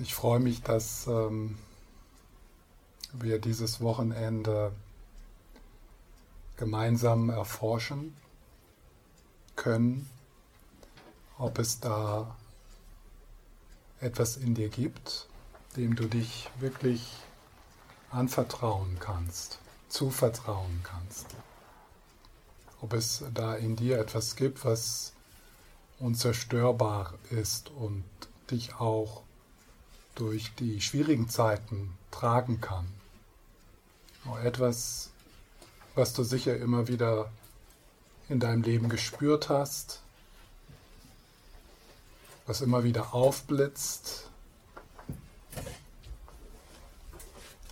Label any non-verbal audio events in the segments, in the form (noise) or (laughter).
Ich freue mich, dass ähm, wir dieses Wochenende gemeinsam erforschen können, ob es da etwas in dir gibt, dem du dich wirklich anvertrauen kannst, zuvertrauen kannst. Ob es da in dir etwas gibt, was unzerstörbar ist und dich auch durch die schwierigen Zeiten tragen kann. Etwas, was du sicher immer wieder in deinem Leben gespürt hast, was immer wieder aufblitzt,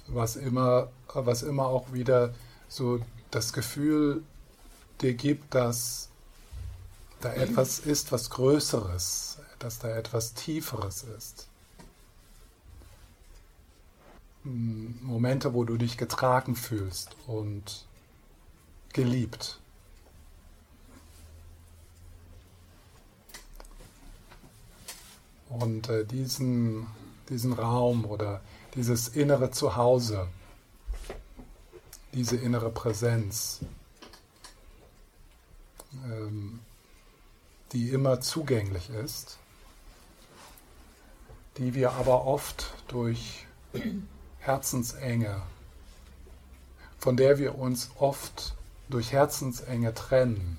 was immer, was immer auch wieder so das Gefühl dir gibt, dass da etwas ist, was Größeres, dass da etwas Tieferes ist. Momente, wo du dich getragen fühlst und geliebt. Und äh, diesen, diesen Raum oder dieses innere Zuhause, diese innere Präsenz, ähm, die immer zugänglich ist, die wir aber oft durch Herzensenge, von der wir uns oft durch Herzensenge trennen.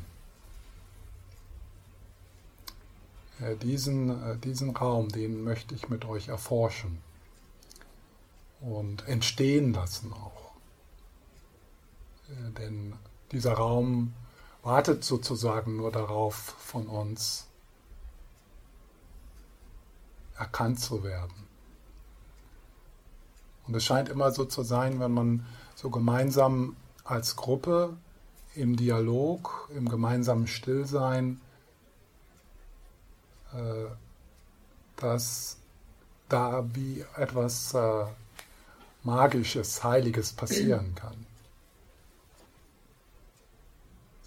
Äh, diesen, äh, diesen Raum, den möchte ich mit euch erforschen und entstehen lassen auch. Äh, denn dieser Raum wartet sozusagen nur darauf, von uns erkannt zu werden. Und es scheint immer so zu sein, wenn man so gemeinsam als Gruppe im Dialog, im gemeinsamen Stillsein, äh, dass da wie etwas äh, Magisches, Heiliges passieren kann.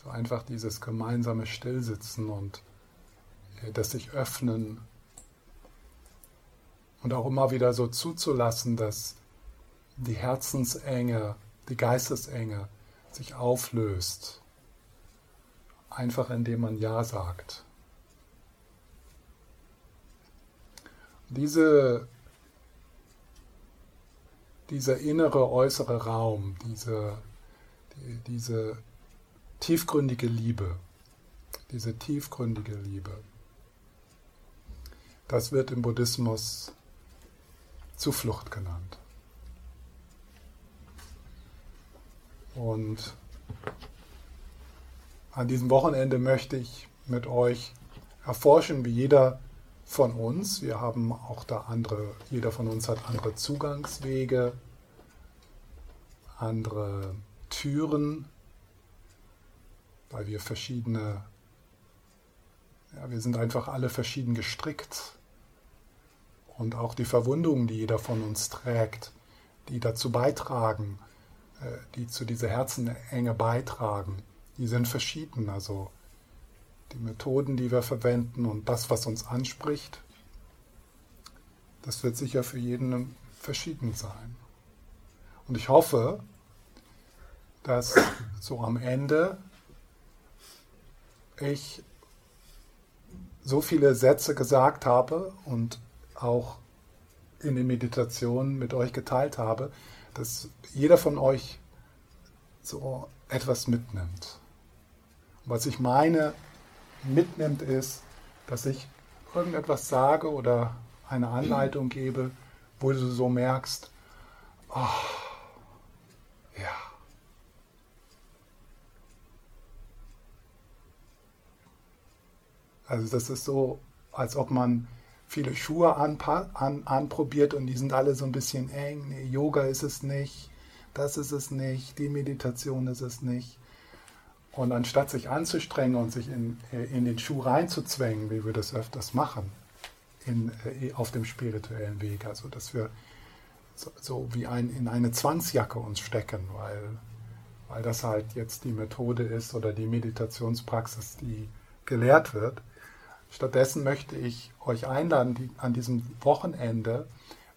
So einfach dieses gemeinsame Stillsitzen und äh, das sich öffnen und auch immer wieder so zuzulassen, dass die Herzensenge, die Geistesenge sich auflöst. Einfach indem man Ja sagt. Diese, dieser innere, äußere Raum, diese, die, diese tiefgründige Liebe, diese tiefgründige Liebe, das wird im Buddhismus Zuflucht genannt. Und an diesem Wochenende möchte ich mit euch erforschen, wie jeder von uns, wir haben auch da andere, jeder von uns hat andere Zugangswege, andere Türen, weil wir verschiedene, ja, wir sind einfach alle verschieden gestrickt. Und auch die Verwundungen, die jeder von uns trägt, die dazu beitragen, die zu dieser Herzenenge beitragen, die sind verschieden. Also die Methoden, die wir verwenden und das, was uns anspricht, das wird sicher für jeden verschieden sein. Und ich hoffe, dass so am Ende ich so viele Sätze gesagt habe und auch in den Meditationen mit euch geteilt habe, dass jeder von euch so etwas mitnimmt. Und was ich meine, mitnimmt, ist, dass ich irgendetwas sage oder eine Anleitung gebe, wo du so merkst, oh, ja. Also das ist so, als ob man viele Schuhe an, an, anprobiert und die sind alle so ein bisschen eng. Nee, Yoga ist es nicht, das ist es nicht, die Meditation ist es nicht. Und anstatt sich anzustrengen und sich in, in den Schuh reinzuzwängen, wie wir das öfters machen, in, äh, auf dem spirituellen Weg, also dass wir so, so wie ein, in eine Zwangsjacke uns stecken, weil, weil das halt jetzt die Methode ist oder die Meditationspraxis, die gelehrt wird, Stattdessen möchte ich euch einladen, die, an diesem Wochenende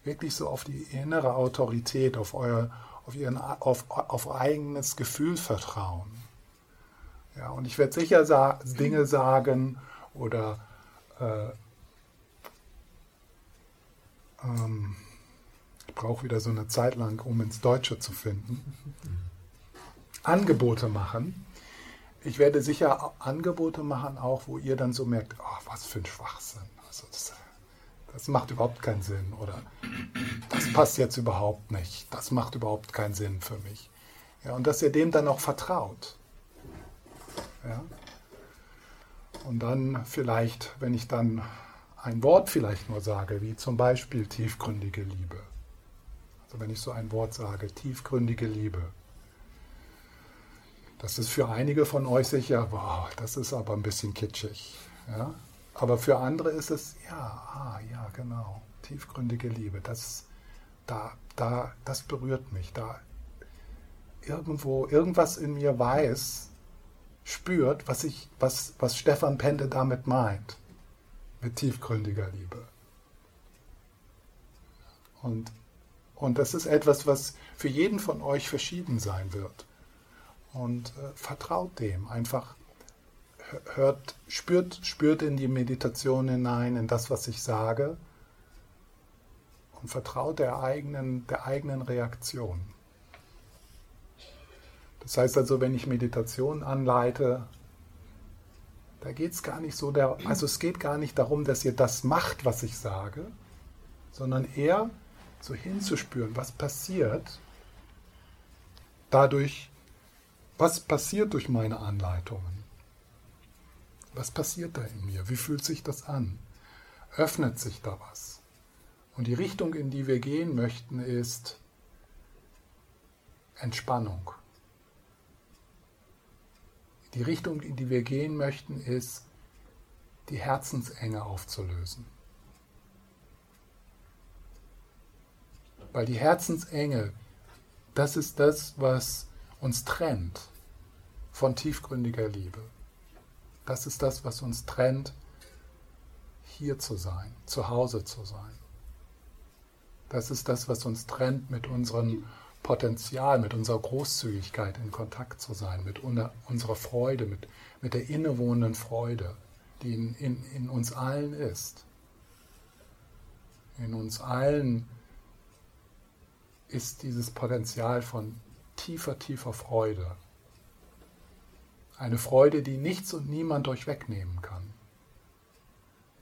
wirklich so auf die innere Autorität, auf euer, auf, ihren, auf, auf eigenes Gefühl vertrauen. Ja, und ich werde sicher sa Dinge sagen oder äh, ähm, ich brauche wieder so eine Zeit lang, um ins Deutsche zu finden. Angebote machen. Ich werde sicher Angebote machen, auch wo ihr dann so merkt, oh, was für ein Schwachsinn. Also das, das macht überhaupt keinen Sinn oder das passt jetzt überhaupt nicht. Das macht überhaupt keinen Sinn für mich. Ja, und dass ihr dem dann auch vertraut. Ja? Und dann vielleicht, wenn ich dann ein Wort vielleicht nur sage, wie zum Beispiel tiefgründige Liebe. Also wenn ich so ein Wort sage, tiefgründige Liebe. Das ist für einige von euch sicher, wow, das ist aber ein bisschen kitschig. Ja? Aber für andere ist es, ja, ah, ja, genau, tiefgründige Liebe. Das, da, da, das berührt mich. Da irgendwo, irgendwas in mir weiß, spürt, was, ich, was, was Stefan Pende damit meint, mit tiefgründiger Liebe. Und, und das ist etwas, was für jeden von euch verschieden sein wird. Und äh, vertraut dem, einfach hört, spürt, spürt in die Meditation hinein, in das, was ich sage und vertraut der eigenen, der eigenen Reaktion. Das heißt also, wenn ich Meditation anleite, da geht es gar nicht so, der, also es geht gar nicht darum, dass ihr das macht, was ich sage, sondern eher so hinzuspüren, was passiert dadurch, was passiert durch meine Anleitungen. Was passiert da in mir? Wie fühlt sich das an? Öffnet sich da was? Und die Richtung, in die wir gehen möchten, ist Entspannung. Die Richtung, in die wir gehen möchten, ist, die Herzensenge aufzulösen. Weil die Herzensenge, das ist das, was uns trennt von tiefgründiger Liebe. Das ist das, was uns trennt, hier zu sein, zu Hause zu sein. Das ist das, was uns trennt mit unseren Potenzial, mit unserer Großzügigkeit in Kontakt zu sein, mit unserer Freude, mit, mit der innewohnenden Freude, die in, in, in uns allen ist. In uns allen ist dieses Potenzial von tiefer, tiefer Freude. Eine Freude, die nichts und niemand euch wegnehmen kann.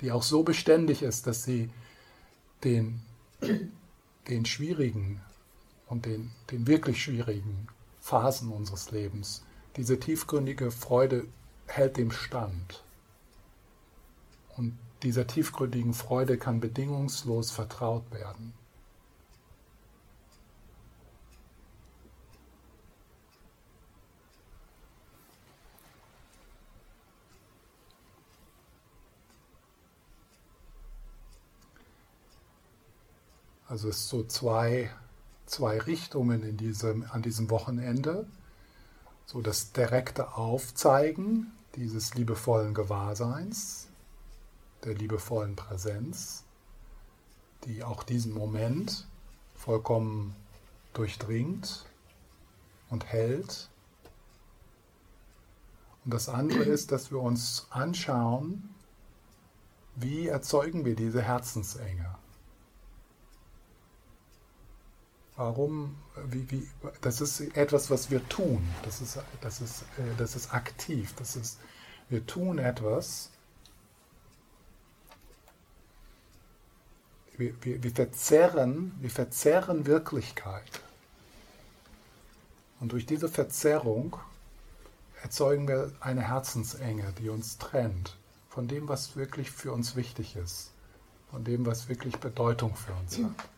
Die auch so beständig ist, dass sie den, den schwierigen und den, den wirklich schwierigen Phasen unseres Lebens. Diese tiefgründige Freude hält dem Stand. Und dieser tiefgründigen Freude kann bedingungslos vertraut werden. Also es so zwei zwei Richtungen in diesem, an diesem Wochenende. So das direkte Aufzeigen dieses liebevollen Gewahrseins, der liebevollen Präsenz, die auch diesen Moment vollkommen durchdringt und hält. Und das andere ist, dass wir uns anschauen, wie erzeugen wir diese Herzensenge. Warum, wie, wie, das ist etwas, was wir tun. Das ist, das ist, äh, das ist aktiv. Das ist, wir tun etwas. Wir, wir, wir, verzerren, wir verzerren Wirklichkeit. Und durch diese Verzerrung erzeugen wir eine Herzensenge, die uns trennt von dem, was wirklich für uns wichtig ist, von dem, was wirklich Bedeutung für uns hat.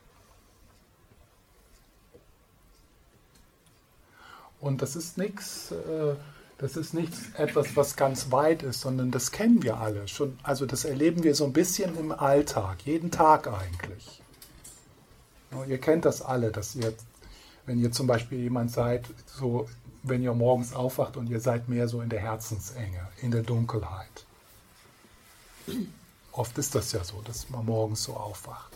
Und das ist nichts, äh, das ist nichts etwas, was ganz weit ist, sondern das kennen wir alle schon. Also das erleben wir so ein bisschen im Alltag, jeden Tag eigentlich. Ihr kennt das alle, dass ihr, wenn ihr zum Beispiel jemand seid, so wenn ihr morgens aufwacht und ihr seid mehr so in der Herzensenge, in der Dunkelheit. Oft ist das ja so, dass man morgens so aufwacht.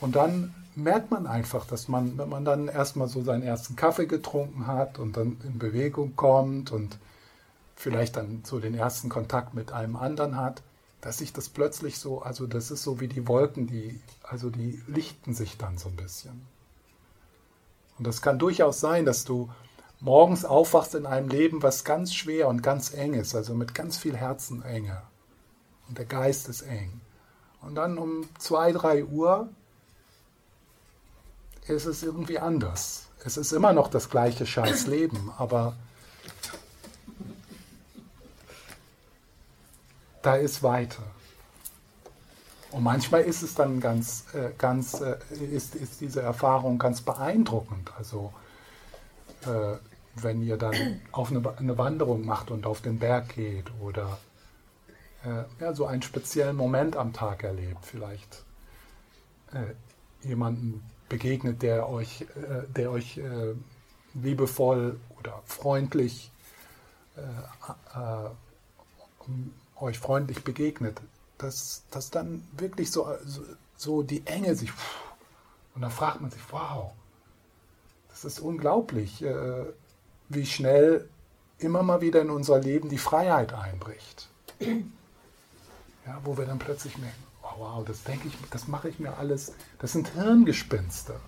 Und dann merkt man einfach, dass man, wenn man dann erstmal so seinen ersten Kaffee getrunken hat und dann in Bewegung kommt und vielleicht dann so den ersten Kontakt mit einem anderen hat, dass sich das plötzlich so, also das ist so wie die Wolken, die, also die lichten sich dann so ein bisschen. Und das kann durchaus sein, dass du morgens aufwachst in einem Leben, was ganz schwer und ganz eng ist, also mit ganz viel Herzenenge. Und der Geist ist eng. Und dann um zwei, drei Uhr ist es irgendwie anders. Es ist immer noch das gleiche Scheißleben, aber da ist weiter. Und manchmal ist es dann ganz, äh, ganz, äh, ist, ist diese Erfahrung ganz beeindruckend. Also äh, wenn ihr dann auf eine, eine, Wanderung macht und auf den Berg geht oder äh, ja, so einen speziellen Moment am Tag erlebt, vielleicht äh, jemanden begegnet, der euch, äh, der euch liebevoll oder freundlich euch freundlich begegnet, dass, dass dann wirklich so, so, so die Enge sich. Und dann fragt man sich, wow, das ist unglaublich, äh, wie schnell immer mal wieder in unser Leben die Freiheit einbricht. Ja, wo wir dann plötzlich merken, wow, das denke ich, das mache ich mir alles, das sind Hirngespinste.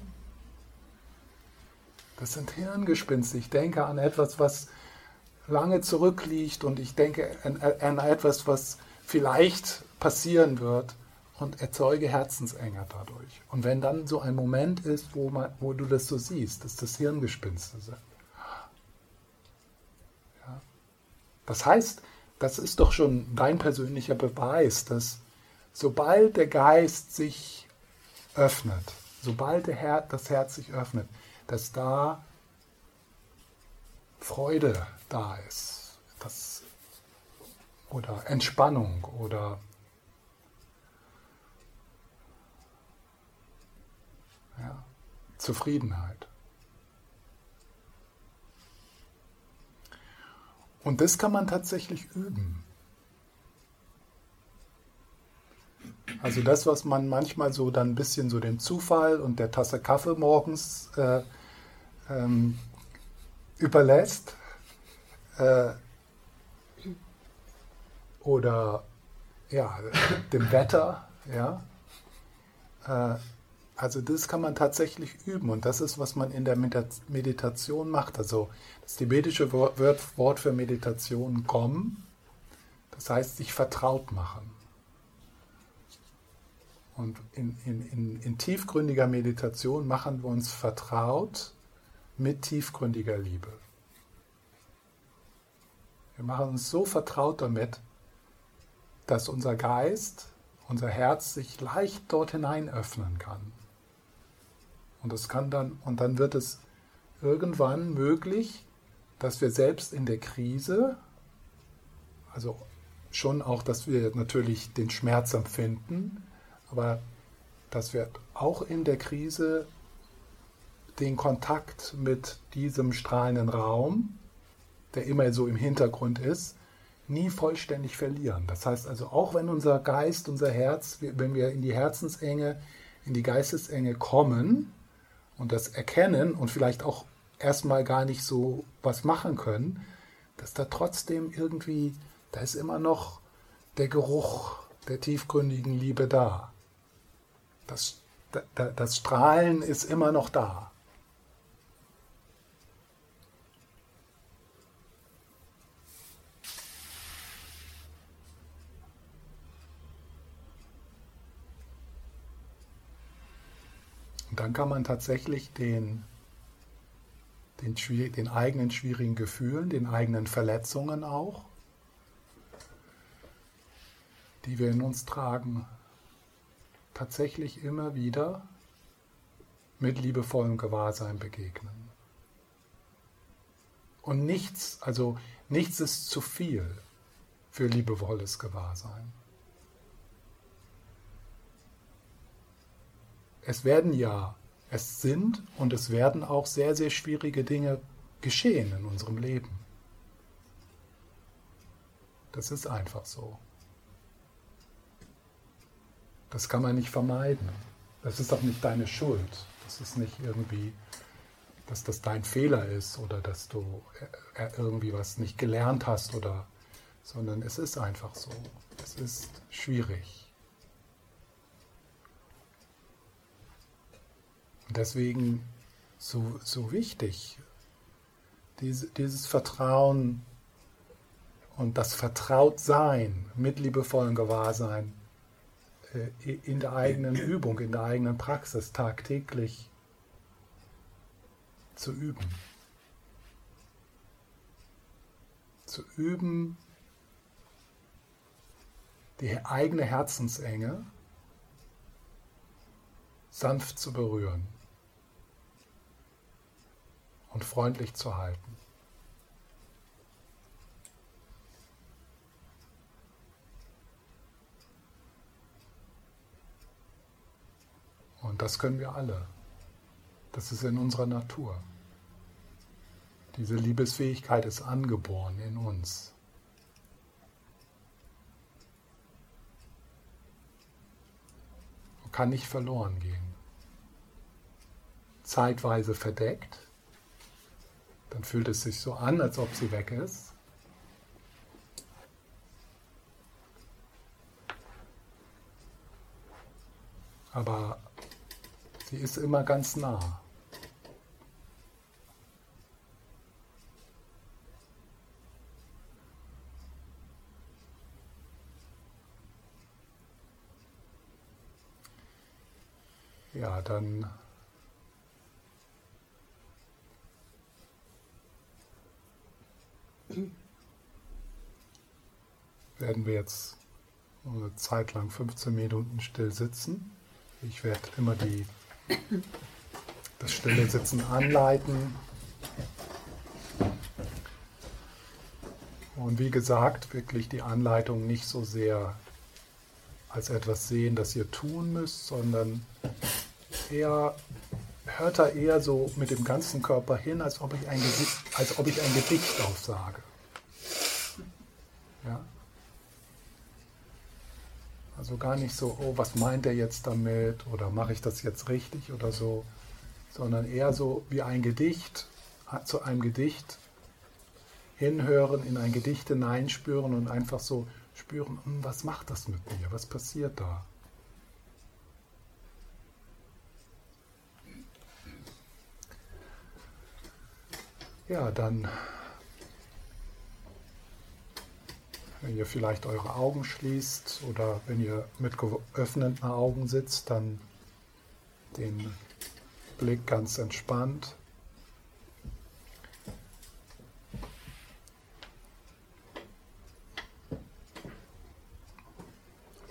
Das sind Hirngespinste. Ich denke an etwas, was lange zurückliegt und ich denke an, an etwas, was vielleicht passieren wird und erzeuge Herzensenge dadurch. Und wenn dann so ein Moment ist, wo, man, wo du das so siehst, dass das Hirngespinste sind. Ja. Das heißt, das ist doch schon dein persönlicher Beweis, dass sobald der Geist sich öffnet, sobald Her das Herz sich öffnet, dass da Freude da ist. Das, oder Entspannung oder ja, Zufriedenheit. Und das kann man tatsächlich üben. Also das, was man manchmal so dann ein bisschen so dem Zufall und der Tasse Kaffee morgens äh, ähm, überlässt äh, oder ja, dem Wetter, ja. Äh, also das kann man tatsächlich üben und das ist, was man in der Meditation macht. Also das tibetische Wort für Meditation Gom, das heißt sich vertraut machen. Und in, in, in, in tiefgründiger Meditation machen wir uns vertraut mit tiefgründiger Liebe. Wir machen uns so vertraut damit, dass unser Geist, unser Herz sich leicht dort hinein öffnen kann. Und es kann dann, und dann wird es irgendwann möglich, dass wir selbst in der Krise, also schon auch, dass wir natürlich den Schmerz empfinden, aber dass wir auch in der Krise den Kontakt mit diesem strahlenden Raum, der immer so im Hintergrund ist, nie vollständig verlieren. Das heißt also, auch wenn unser Geist, unser Herz, wenn wir in die Herzensenge, in die Geistesenge kommen und das erkennen und vielleicht auch erstmal gar nicht so was machen können, dass da trotzdem irgendwie, da ist immer noch der Geruch der tiefgründigen Liebe da. Das, das Strahlen ist immer noch da. dann kann man tatsächlich den, den, den eigenen schwierigen Gefühlen, den eigenen Verletzungen auch, die wir in uns tragen, tatsächlich immer wieder mit liebevollem Gewahrsein begegnen. Und nichts, also nichts ist zu viel für liebevolles Gewahrsein. es werden ja, es sind und es werden auch sehr, sehr schwierige Dinge geschehen in unserem Leben. Das ist einfach so. Das kann man nicht vermeiden. Das ist auch nicht deine Schuld. Das ist nicht irgendwie, dass das dein Fehler ist oder dass du äh, äh, irgendwie was nicht gelernt hast oder, sondern es ist einfach so. Es ist schwierig. Und deswegen so, so wichtig, diese, dieses Vertrauen und das Vertrautsein mit liebevollem Gewahrsein in der eigenen Übung, in der eigenen Praxis tagtäglich zu üben. Zu üben, die eigene Herzensenge sanft zu berühren und freundlich zu halten. Und das können wir alle. Das ist in unserer Natur. Diese Liebesfähigkeit ist angeboren in uns. Und kann nicht verloren gehen. Zeitweise verdeckt, dann fühlt es sich so an, als ob sie weg ist. Aber sie ist immer ganz nah. Ja, dann werden wir jetzt eine Zeit lang 15 Minuten still sitzen. Ich werde immer die, das stille Sitzen anleiten. Und wie gesagt, wirklich die Anleitung nicht so sehr als etwas sehen, das ihr tun müsst, sondern eher hört da eher so mit dem ganzen Körper hin, als ob ich ein, Gesicht, als ob ich ein Gedicht aufsage. Ja? Also gar nicht so, oh, was meint er jetzt damit oder mache ich das jetzt richtig oder so, sondern eher so wie ein Gedicht, zu einem Gedicht hinhören, in ein Gedicht hineinspüren und einfach so spüren, hm, was macht das mit mir, was passiert da. Ja, dann, wenn ihr vielleicht eure Augen schließt oder wenn ihr mit geöffneten Augen sitzt, dann den Blick ganz entspannt.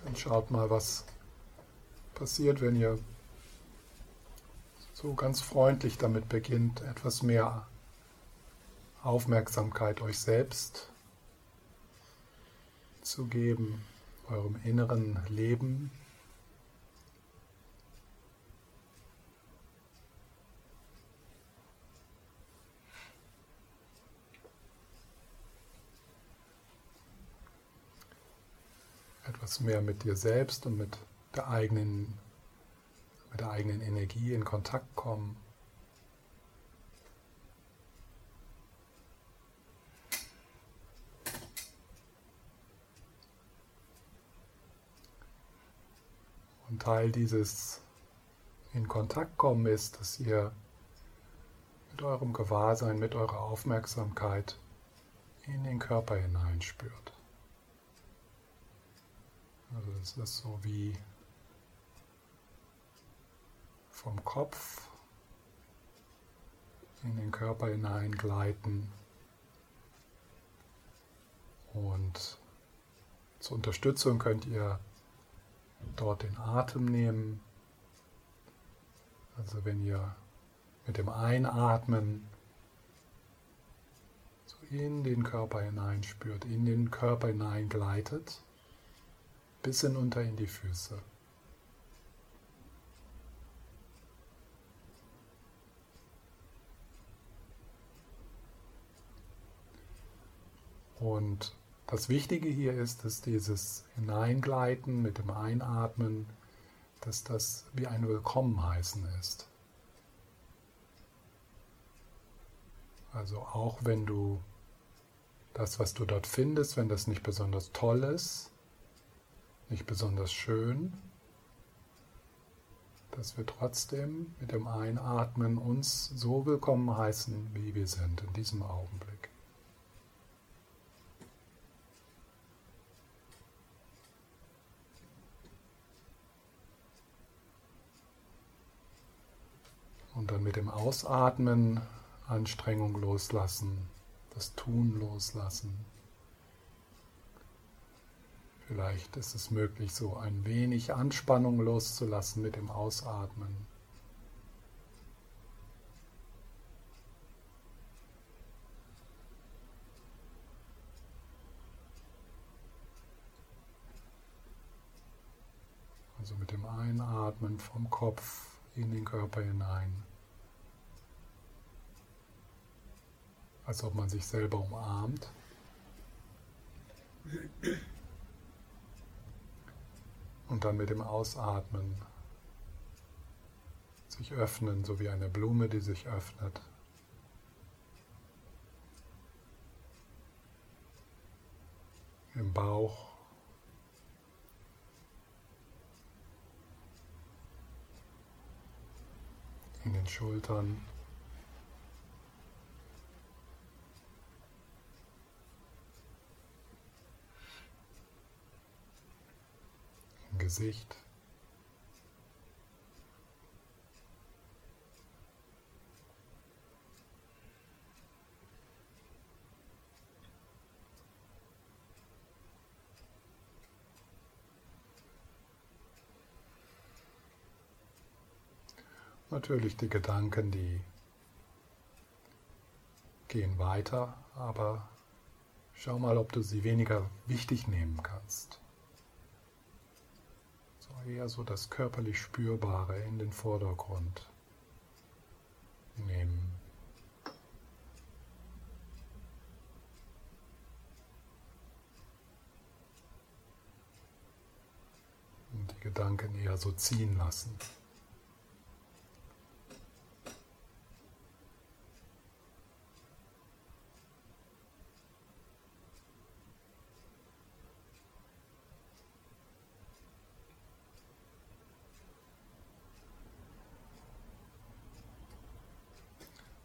Dann schaut mal, was passiert, wenn ihr so ganz freundlich damit beginnt, etwas mehr Aufmerksamkeit euch selbst zu geben, eurem inneren Leben. Etwas mehr mit dir selbst und mit der eigenen, mit der eigenen Energie in Kontakt kommen. Und Teil dieses in Kontakt kommen ist, dass ihr mit eurem Gewahrsein, mit eurer Aufmerksamkeit in den Körper hineinspürt. Also es ist so wie vom Kopf in den Körper hineingleiten und zur Unterstützung könnt ihr dort den Atem nehmen. Also wenn ihr mit dem Einatmen so in den Körper hineinspürt, in den Körper hineingleitet, bis hinunter in die Füße. Und Das Wichtige hier ist, dass dieses Hineingleiten mit dem Einatmen, dass das wie ein Willkommenheißen ist. Also auch wenn du das, was du dort findest, wenn das nicht besonders toll ist, nicht besonders schön, dass wir trotzdem mit dem Einatmen uns so willkommen heißen, wie wir sind in diesem Augenblick. Und dann mit dem Ausatmen Anstrengung loslassen, das Tun loslassen. Vielleicht ist es möglich, so ein wenig Anspannung loszulassen mit dem Ausatmen. Also mit dem Einatmen vom Kopf in den Körper hinein. Als ob man sich selber umarmt. Und dann mit dem Ausatmen sich öffnen, so wie eine Blume, die sich öffnet. Im Bauch. In den Schultern. Gesicht. Natürlich die Gedanken, die gehen weiter, aber schau mal, ob du sie weniger wichtig nehmen kannst eher so das körperlich Spürbare in den Vordergrund nehmen. Und die Gedanken eher so ziehen lassen.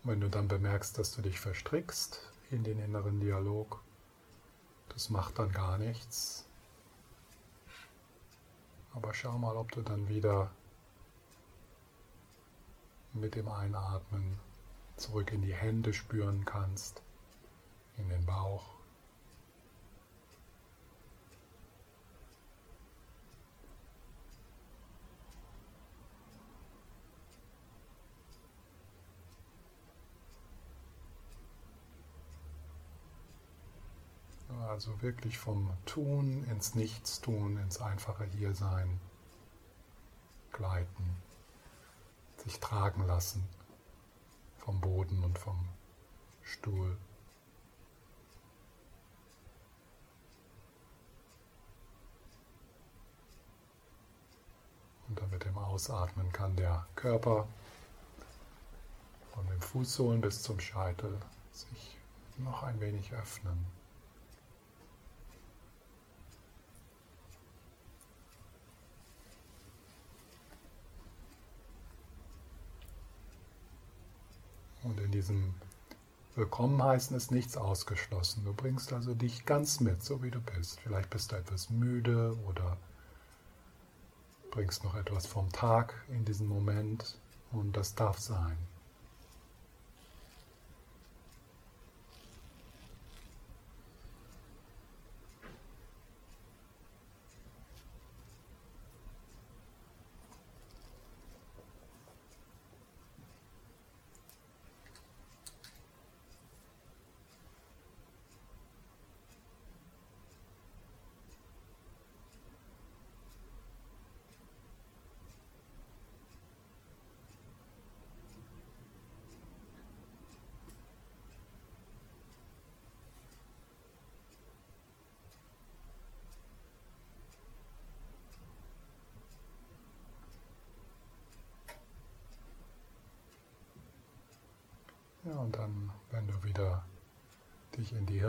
Wenn du dann bemerkst, dass du dich verstrickst in den inneren Dialog, das macht dann gar nichts. Aber schau mal, ob du dann wieder mit dem Einatmen zurück in die Hände spüren kannst, in den Bauch. Also wirklich vom Tun ins Nichtstun, ins einfache Hiersein gleiten, sich tragen lassen vom Boden und vom Stuhl. Und dann mit dem Ausatmen kann der Körper von den Fußsohlen bis zum Scheitel sich noch ein wenig öffnen. Und in diesem Willkommen heißen ist nichts ausgeschlossen. Du bringst also dich ganz mit, so wie du bist. Vielleicht bist du etwas müde oder bringst noch etwas vom Tag in diesen Moment und das darf sein.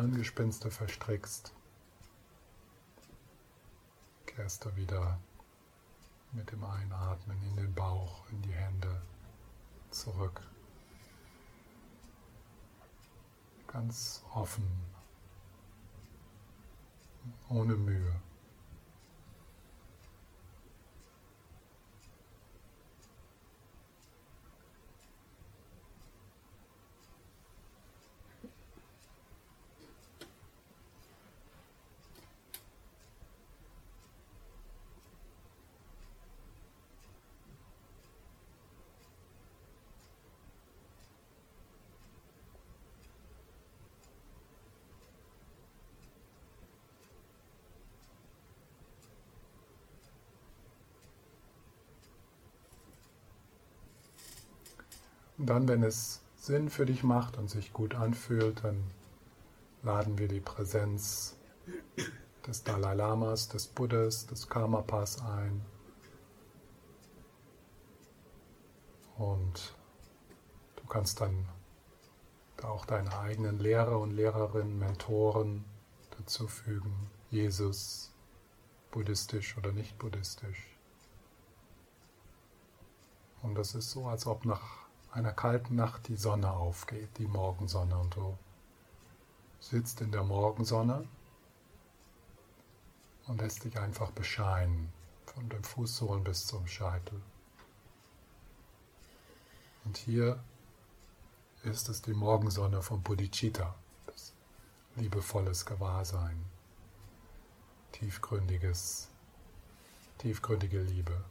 Hirngespinste verstrickst, kehrst du wieder mit dem Einatmen in den Bauch, in die Hände zurück. Ganz offen, ohne Mühe. Dann, wenn es Sinn für dich macht und sich gut anfühlt, dann laden wir die Präsenz des Dalai Lamas, des Buddhas, des Karmapas ein. Und du kannst dann auch deine eigenen Lehrer und Lehrerinnen, Mentoren dazu fügen. Jesus, buddhistisch oder nicht buddhistisch. Und das ist so, als ob nach einer kalten Nacht die Sonne aufgeht, die Morgensonne, und du sitzt in der Morgensonne und lässt dich einfach bescheinen, von dem Fußsohlen bis zum Scheitel. Und hier ist es die Morgensonne von Bodhicitta, das liebevolles Gewahrsein, tiefgründiges, tiefgründige Liebe.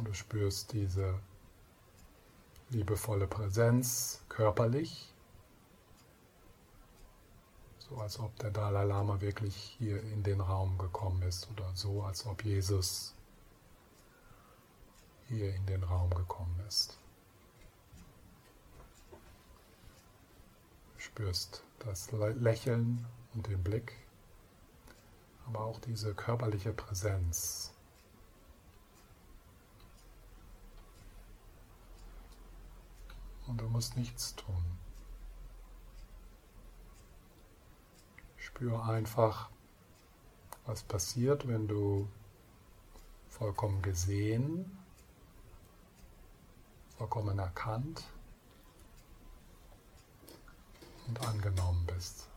Und du spürst diese liebevolle Präsenz körperlich, so als ob der Dalai Lama wirklich hier in den Raum gekommen ist oder so, als ob Jesus hier in den Raum gekommen ist. Du spürst das Lächeln und den Blick, aber auch diese körperliche Präsenz. Und du musst nichts tun. Spür einfach, was passiert, wenn du vollkommen gesehen, vollkommen erkannt und angenommen bist.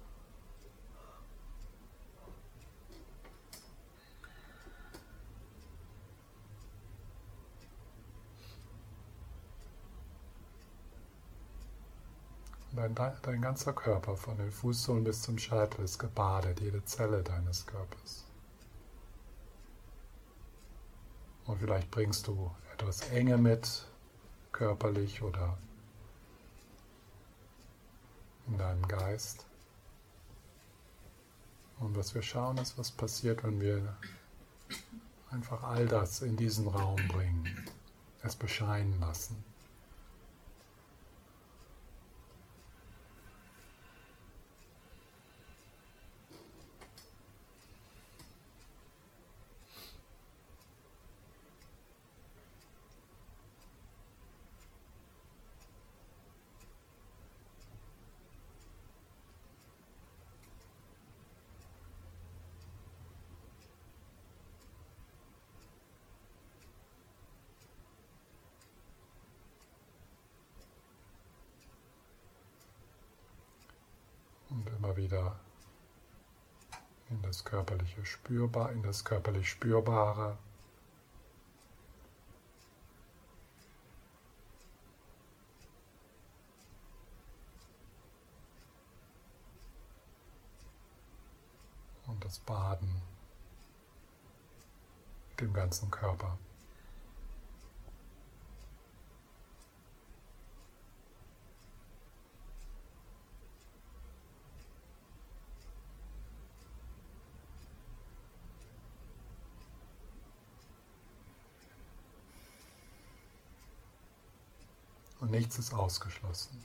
Dein, dein ganzer Körper, von den Fußsohlen bis zum Scheitel, ist gebadet, jede Zelle deines Körpers. Und vielleicht bringst du etwas Enge mit, körperlich oder in deinem Geist. Und was wir schauen, ist, was passiert, wenn wir einfach all das in diesen Raum bringen, es bescheinen lassen. Wieder in das körperliche Spürbar, in das körperlich Spürbare. Und das Baden dem ganzen Körper. und nichts ist ausgeschlossen.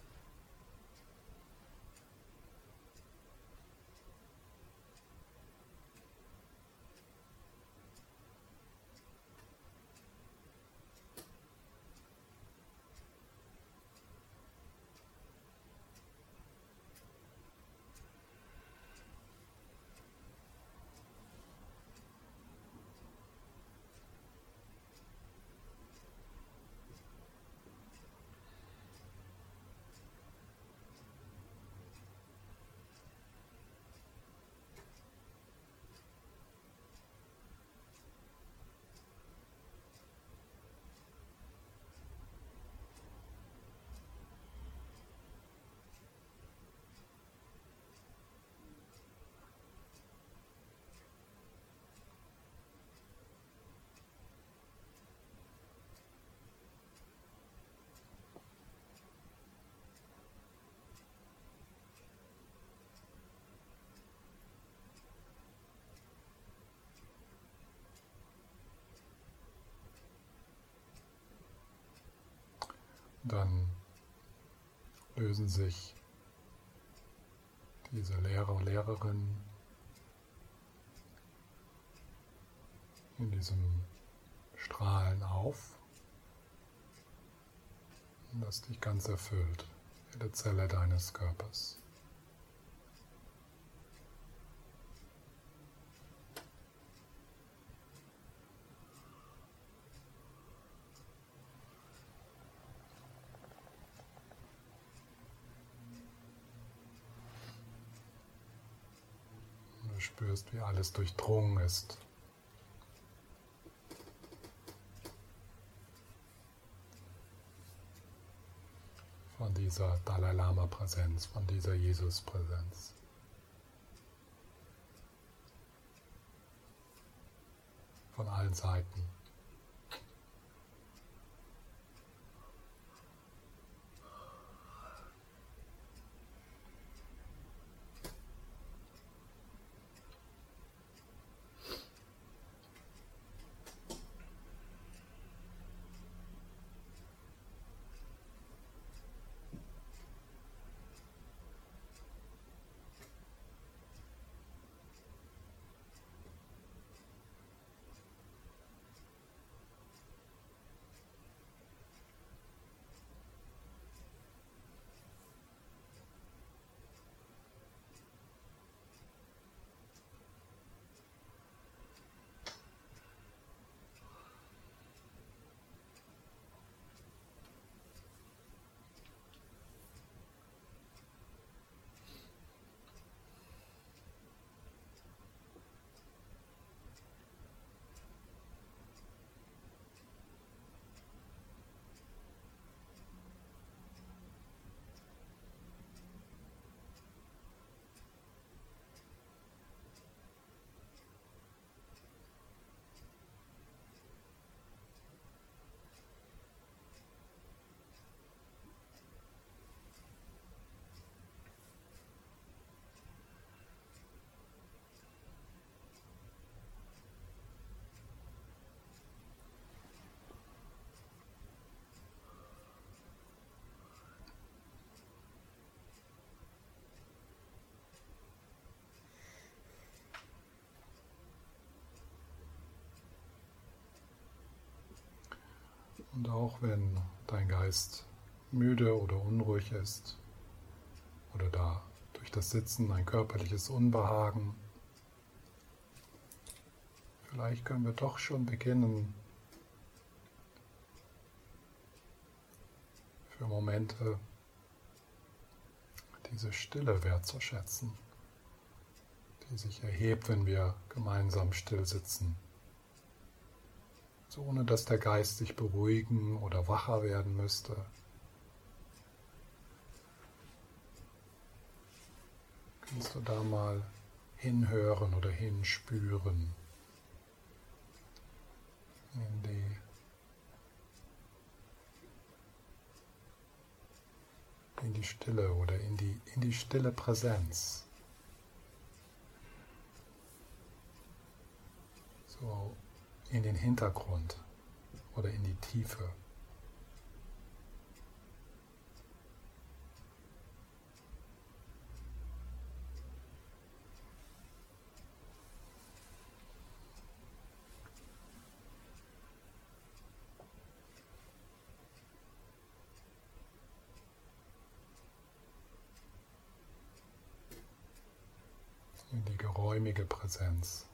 Dann lösen sich diese Lehrer und Lehrerinnen in diesem Strahlen auf, das dich ganz erfüllt, jede Zelle deines Körpers. Du spürst, wie alles durchdrungen ist von dieser Dalai Lama-Präsenz, von dieser Jesus-Präsenz. Von allen Seiten. Und auch wenn dein Geist müde oder unruhig ist oder da durch das Sitzen ein körperliches Unbehagen, vielleicht können wir doch schon beginnen, für Momente diese Stille wertzuschätzen, die sich erhebt, wenn wir gemeinsam still sitzen so ohne dass der Geist sich beruhigen oder wacher werden müsste. Kannst du da mal hinhören oder hinspüren in die in die Stille oder in die, in die stille Präsenz. So in den Hintergrund oder in die Tiefe. in die geräumige Präsenz.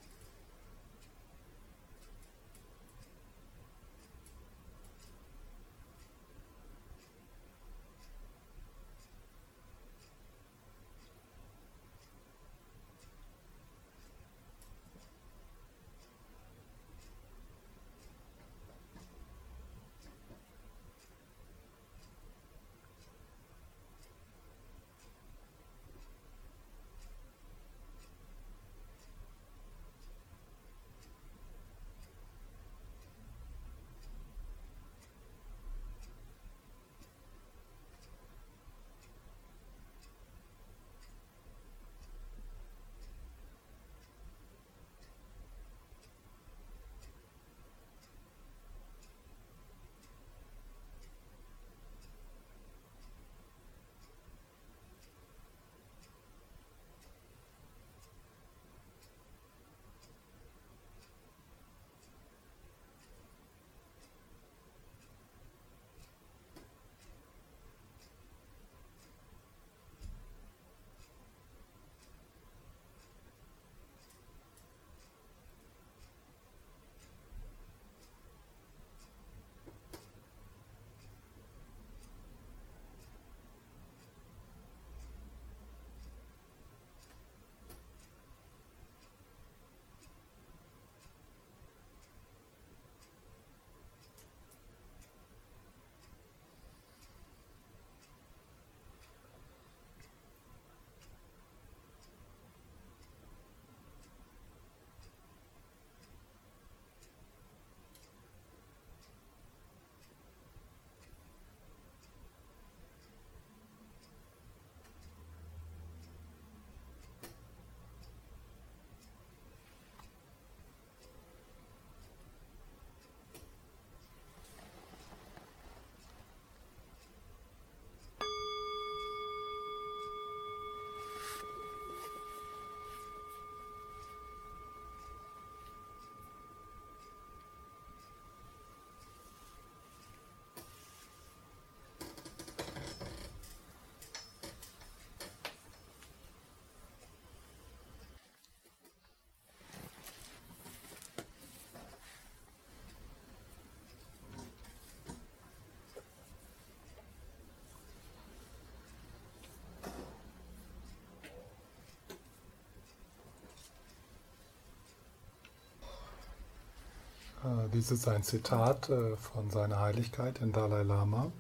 Dies ist ein Zitat äh, von seiner Heiligkeit, den Dalai Lama,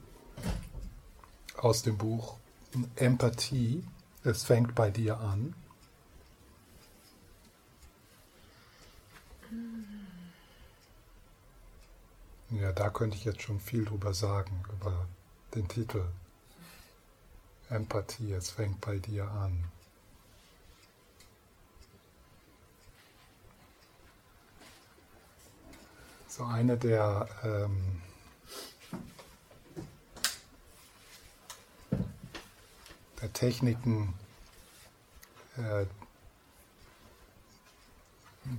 aus dem Buch Empathie. Es fängt bei dir an. Ja, da könnte ich jetzt schon viel drüber sagen, über den Titel. Empathie, es fängt bei dir an. So eine der ähm, der Techniken, äh,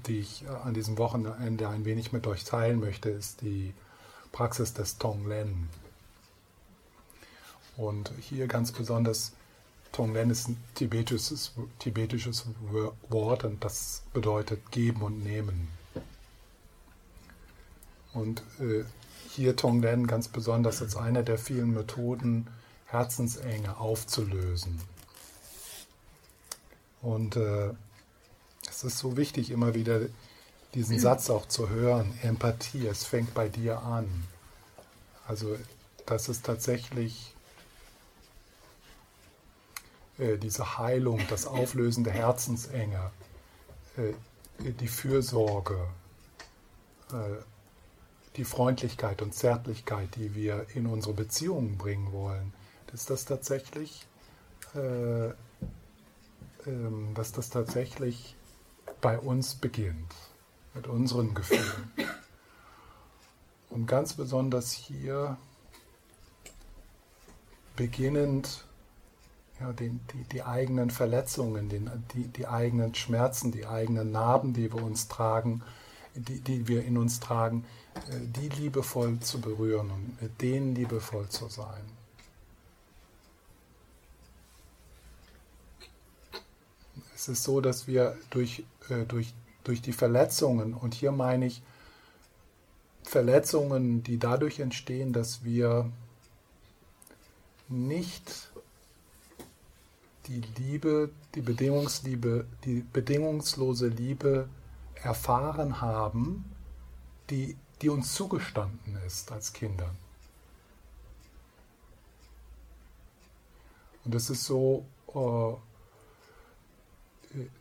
die ich an diesem Wochenende ein wenig mit euch teilen möchte, ist die Praxis des Tonglen. Und hier ganz besonders, Tonglen ist ein tibetisches, tibetisches Wort und das bedeutet geben und nehmen. Und äh, hier Tonglen ganz besonders als eine der vielen Methoden, Herzensenge aufzulösen. Und äh, es ist so wichtig, immer wieder diesen Satz auch zu hören, Empathie, es fängt bei dir an. Also, das ist tatsächlich äh, diese Heilung, das Auflösen der Herzensenge, äh, die Fürsorge, äh, die Freundlichkeit und Zärtlichkeit, die wir in unsere Beziehungen bringen wollen, dass das tatsächlich, äh, ähm, dass das tatsächlich bei uns beginnt, mit unseren Gefühlen. Und ganz besonders hier beginnend ja, den, die, die eigenen Verletzungen, den, die, die eigenen Schmerzen, die eigenen Narben, die wir uns tragen, die, die wir in uns tragen, äh, die liebevoll zu berühren und mit denen liebevoll zu sein. Es ist so, dass wir durch, äh, durch, durch die Verletzungen, und hier meine ich Verletzungen, die dadurch entstehen, dass wir nicht die Liebe, die Bedingungsliebe, die bedingungslose Liebe erfahren haben, die, die uns zugestanden ist als Kinder. Und das ist so, äh,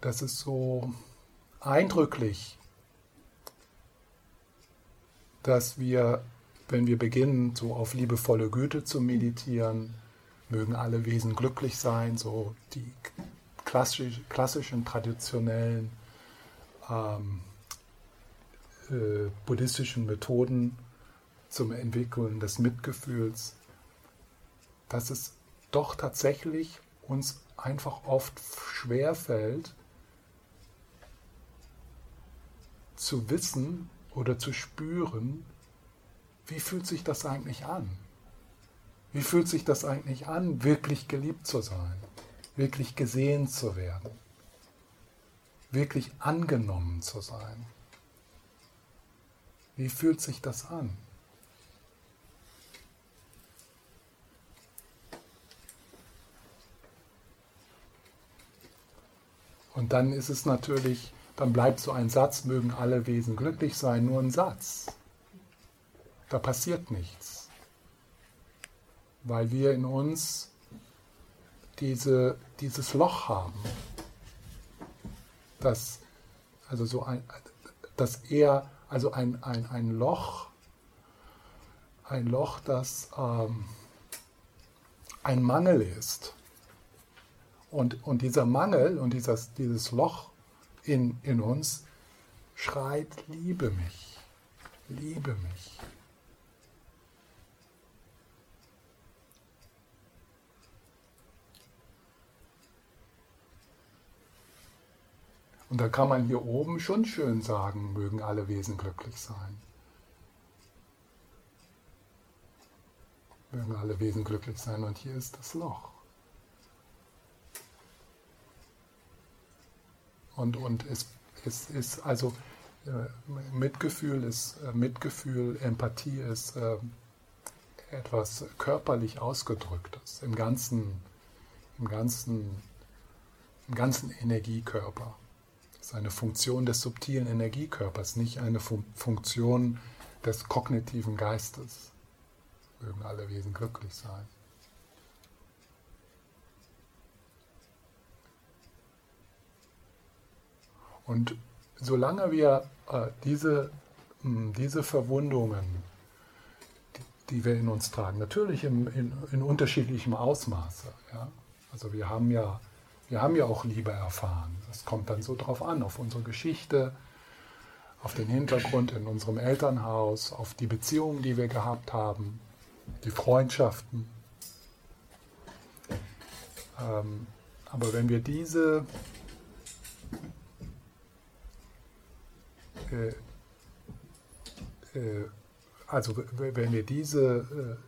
das ist so eindrücklich, dass wir, wenn wir beginnen, so auf liebevolle Güte zu meditieren, mögen alle Wesen glücklich sein, so die klassisch, klassischen, traditionellen ähm, äh, buddhistischen Methoden zum Entwickeln des Mitgefühls, dass es doch tatsächlich uns einfach oft schwer fällt, zu wissen oder zu spüren, wie fühlt sich das eigentlich an? Wie fühlt sich das eigentlich an, wirklich geliebt zu sein, wirklich gesehen zu werden, wirklich angenommen zu sein? Wie fühlt sich das an? Und dann ist es natürlich, dann bleibt so ein Satz, mögen alle Wesen glücklich sein, nur ein Satz. Da passiert nichts. Weil wir in uns diese, dieses Loch haben. Das, also so ein, das eher, also ein, ein, ein Loch, ein Loch, das ähm, ein Mangel ist. Und, und dieser Mangel und dieses, dieses Loch in, in uns schreit, liebe mich, liebe mich. Und da kann man hier oben schon schön sagen, mögen alle Wesen glücklich sein. Mögen alle Wesen glücklich sein. Und hier ist das Loch. Und, und es, es ist also äh, Mitgefühl ist äh, Mitgefühl, Empathie ist äh, etwas körperlich ausgedrücktes im ganzen, im ganzen, im ganzen Energiekörper. Ist eine Funktion des subtilen Energiekörpers, nicht eine Fu Funktion des kognitiven Geistes. Mögen alle Wesen glücklich sein. Und solange wir äh, diese, mh, hm, diese Verwundungen, die, die, wir in uns tragen, natürlich im, in, in unterschiedlichem Ausmaße, ja? also wir haben ja wir haben ja auch Liebe erfahren. Das kommt dann so drauf an, auf unsere Geschichte, auf den Hintergrund in unserem Elternhaus, auf die Beziehungen, die wir gehabt haben, die Freundschaften. Ähm, aber wenn wir diese äh, äh, also wenn wir diese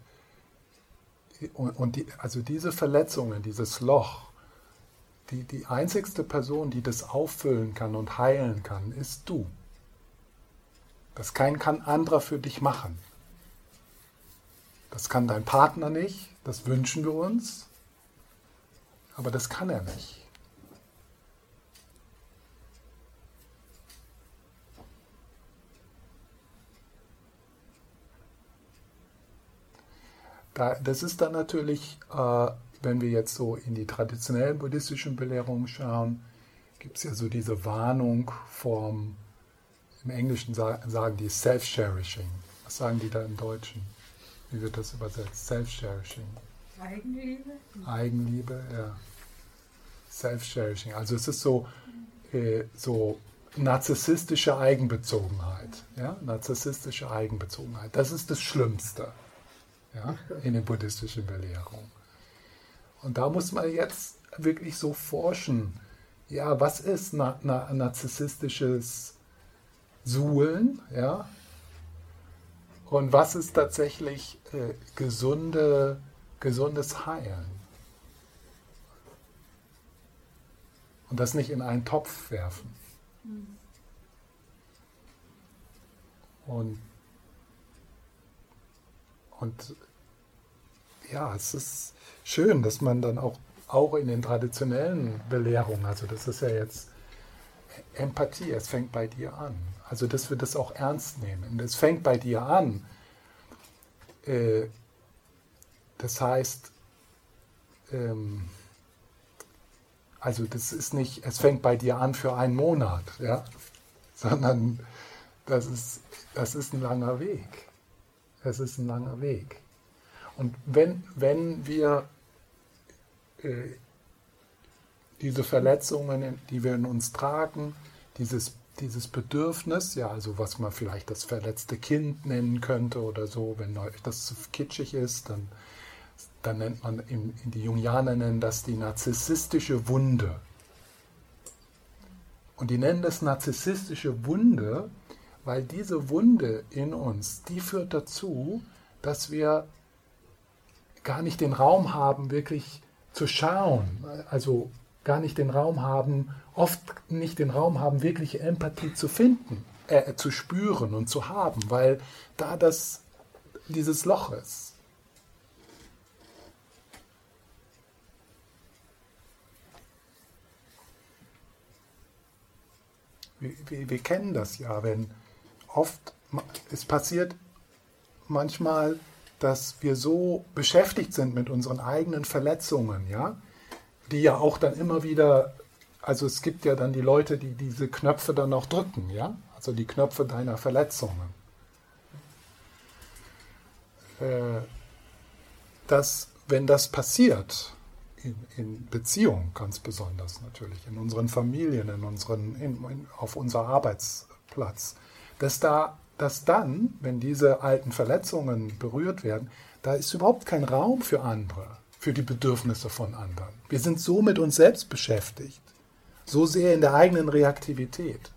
äh, und, und die, also diese Verletzungen, dieses Loch, die, die einzigste Person, die das auffüllen kann und heilen kann, ist du. Das kein kann anderer für dich machen. Das kann dein Partner nicht, das wünschen wir uns, aber das kann er nicht. das ist dann natürlich äh, wenn wir jetzt so in die traditionellen buddhistischen Belehrungen schauen, gibt es ja so diese Warnung vom, im Englischen sagen die Self-Cherishing. Was sagen die da im Deutschen? Wie wird das übersetzt? Self-Cherishing. Eigenliebe? Eigenliebe, ja. Self-Cherishing. Also es ist so, äh, so narzisstische Eigenbezogenheit. Ja? Narzisstische Eigenbezogenheit. Das ist das Schlimmste ja? in den buddhistischen Belehrungen. Und da muss man jetzt wirklich so forschen. Ja, was ist na, na, narzisstisches Suhlen? Ja? Und was ist tatsächlich äh, gesunde, gesundes Heilen? Und das nicht in einen Topf werfen. Und, und ja, es ist schön, dass man dann auch, auch in den traditionellen Belehrungen, also das ist ja jetzt Empathie, es fängt bei dir an. Also dass wir das auch ernst nehmen. Es fängt bei dir an. Äh, das heißt, ähm, also das ist nicht, es fängt bei dir an für einen Monat, ja, (laughs) sondern das ist, das ist ein langer Weg. Es ist ein langer Weg. Und wenn, wenn wir diese Verletzungen, die wir in uns tragen, dieses, dieses Bedürfnis, ja, also was man vielleicht das verletzte Kind nennen könnte oder so, wenn das zu kitschig ist, dann, dann nennt man, in die Jungianer nennen das die narzisstische Wunde. Und die nennen das narzisstische Wunde, weil diese Wunde in uns, die führt dazu, dass wir gar nicht den Raum haben, wirklich zu schauen, also gar nicht den Raum haben, oft nicht den Raum haben, wirkliche Empathie zu finden, äh, zu spüren und zu haben, weil da das dieses Loch ist. Wir, wir, wir kennen das ja, wenn oft es passiert manchmal dass wir so beschäftigt sind mit unseren eigenen Verletzungen, ja, die ja auch dann immer wieder, also es gibt ja dann die Leute, die diese Knöpfe dann auch drücken, ja, also die Knöpfe deiner Verletzungen. Äh, dass, wenn das passiert, in, in Beziehungen ganz besonders natürlich, in unseren Familien, in unseren, in, in, auf unser Arbeitsplatz, dass da dass dann, wenn diese alten Verletzungen berührt werden, da ist überhaupt kein Raum für andere, für die Bedürfnisse von anderen. Wir sind so mit uns selbst beschäftigt, so sehr in der eigenen Reaktivität.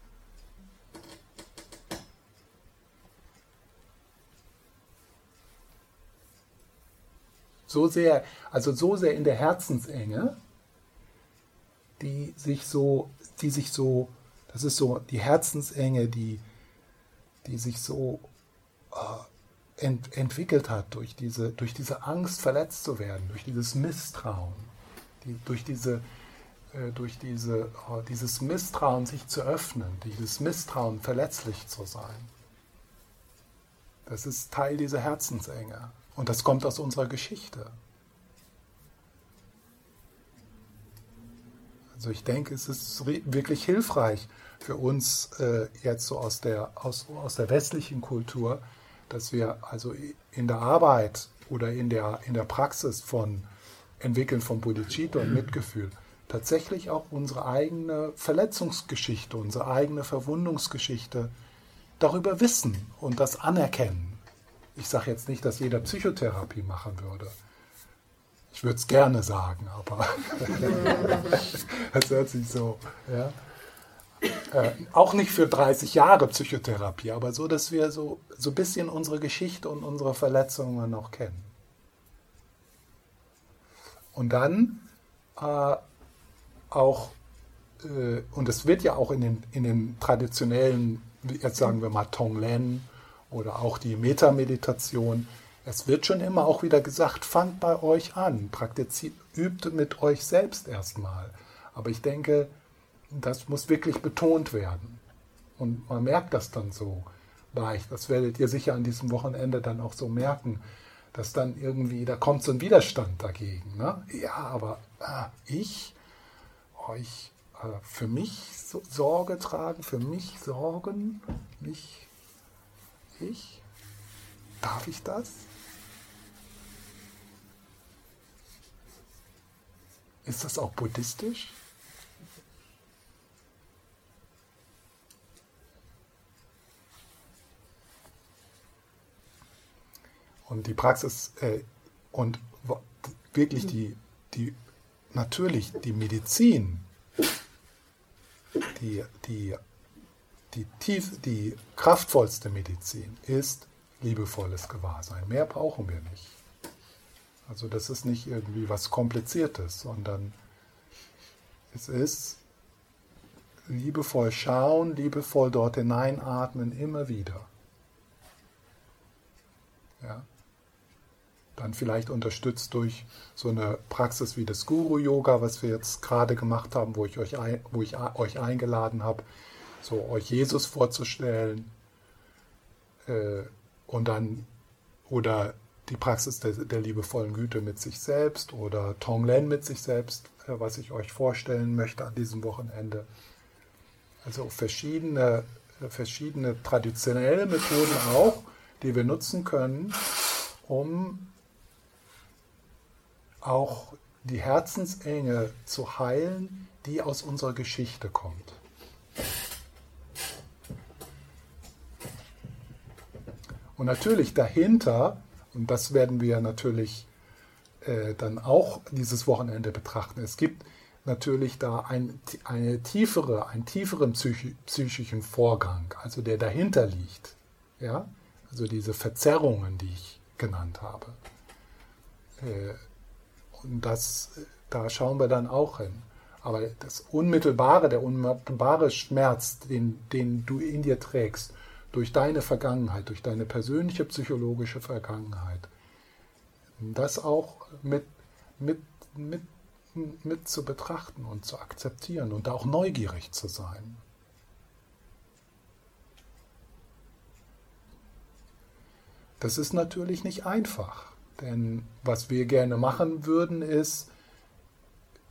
So sehr, also so sehr in der Herzensenge, die sich so, die sich so, das ist so die Herzensenge, die die sich so äh, ent, entwickelt hat durch diese, durch diese Angst, verletzt zu werden, durch dieses Misstrauen, die, durch diese äh, durch diese, oh, dieses Misstrauen sich zu öffnen, dieses Misstrauen verletzlich zu sein. Das ist Teil dieser Herzensenge. Und das kommt aus unserer Geschichte. Also ich denke, es ist wirklich hilfreich für uns äh, jetzt so aus der, aus, aus der westlichen Kultur, dass wir also in der Arbeit oder in der, in der Praxis von Entwickeln von Bodhicitta und Mitgefühl tatsächlich auch unsere eigene Verletzungsgeschichte, unsere eigene Verwundungsgeschichte darüber wissen und das anerkennen. Ich sage jetzt nicht, dass jeder Psychotherapie machen würde. Ich würde es gerne sagen, aber (laughs) das hört sich so. Ja? Äh, auch nicht für 30 Jahre Psychotherapie, aber so, dass wir so, so ein bisschen unsere Geschichte und unsere Verletzungen noch kennen. Und dann äh, auch, äh, und es wird ja auch in den, in den traditionellen, jetzt sagen wir mal Tonglen oder auch die Metameditation, es wird schon immer auch wieder gesagt, fangt bei euch an, praktiziert, übt mit euch selbst erstmal. Aber ich denke, das muss wirklich betont werden. Und man merkt das dann so leicht. Das werdet ihr sicher an diesem Wochenende dann auch so merken, dass dann irgendwie, da kommt so ein Widerstand dagegen. Ne? Ja, aber ah, ich, euch äh, für mich so Sorge tragen, für mich sorgen, mich, ich, darf ich das? Ist das auch buddhistisch? Und die Praxis äh, und wirklich die, die, natürlich die Medizin, die, die, die, tief, die kraftvollste Medizin ist liebevolles Gewahrsein. Mehr brauchen wir nicht. Also das ist nicht irgendwie was Kompliziertes, sondern es ist liebevoll schauen, liebevoll dort hineinatmen, immer wieder. Ja dann vielleicht unterstützt durch so eine Praxis wie das Guru-Yoga, was wir jetzt gerade gemacht haben, wo ich euch, wo ich euch eingeladen habe, so euch Jesus vorzustellen äh, und dann oder die Praxis der, der, liebevollen Güte mit sich selbst oder Tonglen mit sich selbst, äh, was ich euch vorstellen möchte an diesem Wochenende. Also verschiedene, verschiedene traditionelle Methoden auch, die wir nutzen können, um auch die Herzensenge zu heilen, die aus unserer Geschichte kommt. Und natürlich dahinter, und das werden wir natürlich äh, dann auch dieses Wochenende betrachten, es gibt natürlich da ein, eine tiefere, einen tieferen psychi psychischen Vorgang, also der dahinter liegt. Ja? Also diese Verzerrungen, die ich genannt habe. Äh, und das, da schauen wir dann auch hin. Aber das Unmittelbare, der unmittelbare Schmerz, den, den du in dir trägst, durch deine Vergangenheit, durch deine persönliche psychologische Vergangenheit, das auch mit, mit, mit, mit zu betrachten und zu akzeptieren und auch neugierig zu sein. Das ist natürlich nicht einfach. Denn was wir gerne machen würden, ist,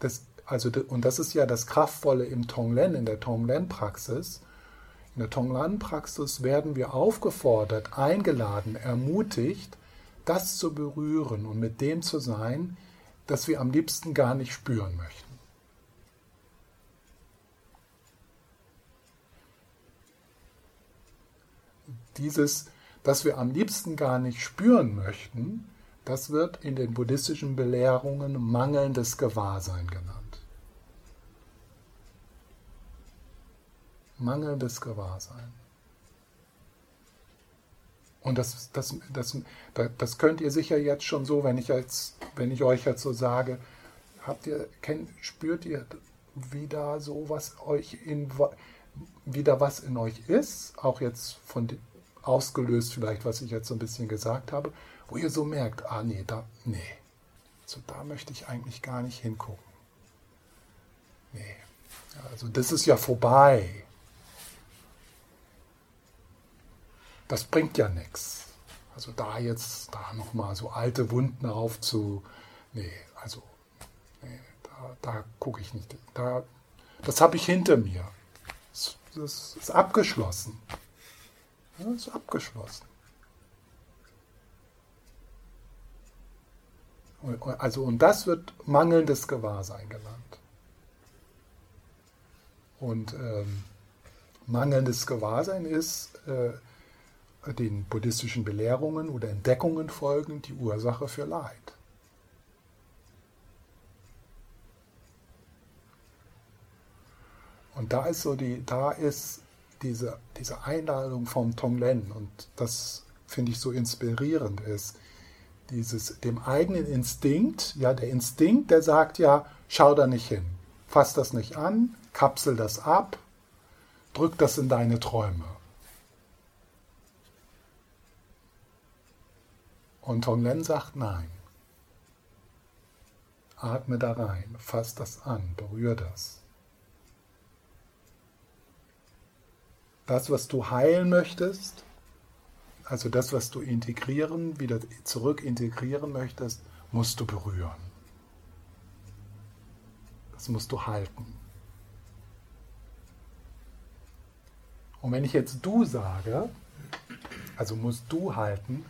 das, also, und das ist ja das Kraftvolle im Tonglen, in der Tonglen-Praxis. In der Tonglen-Praxis werden wir aufgefordert, eingeladen, ermutigt, das zu berühren und mit dem zu sein, das wir am liebsten gar nicht spüren möchten. Dieses, das wir am liebsten gar nicht spüren möchten, das wird in den buddhistischen Belehrungen mangelndes Gewahrsein genannt. Mangelndes Gewahrsein. Und das, das, das, das könnt ihr sicher jetzt schon so, wenn ich, als, wenn ich euch jetzt so sage, habt ihr, kennt, spürt ihr wieder so, was euch in, wieder was in euch ist, auch jetzt von ausgelöst vielleicht, was ich jetzt so ein bisschen gesagt habe, wo ihr so merkt, ah nee, da, nee, so da möchte ich eigentlich gar nicht hingucken. Nee, also das ist ja vorbei. Das bringt ja nichts. Also da jetzt, da nochmal so alte Wunden aufzu. Nee, also, nee, da, da gucke ich nicht. Da, das habe ich hinter mir. Das, das ist abgeschlossen. Das ist abgeschlossen. Also, und das wird mangelndes Gewahrsein genannt. Und ähm, mangelndes Gewahrsein ist äh, den buddhistischen Belehrungen oder Entdeckungen folgend die Ursache für Leid. Und da ist so die, da ist diese, diese Einladung vom Tonglen und das finde ich so inspirierend ist, dieses dem eigenen Instinkt, ja, der Instinkt, der sagt ja, schau da nicht hin, fass das nicht an, kapsel das ab, drück das in deine Träume. Und Tonglen sagt nein. Atme da rein, fass das an, berühr das. Das, was du heilen möchtest, also das, was du integrieren, wieder zurück integrieren möchtest, musst du berühren. Das musst du halten. Und wenn ich jetzt du sage, also musst du halten,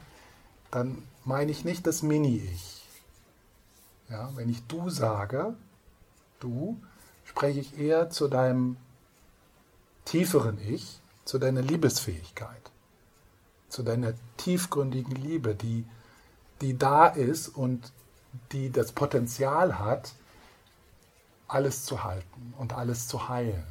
dann meine ich nicht das Mini-Ich. Ja, wenn ich du sage, du, spreche ich eher zu deinem tieferen Ich, zu deiner Liebesfähigkeit zu deiner tiefgründigen Liebe, die, die da ist und die das Potenzial hat, alles zu halten und alles zu heilen.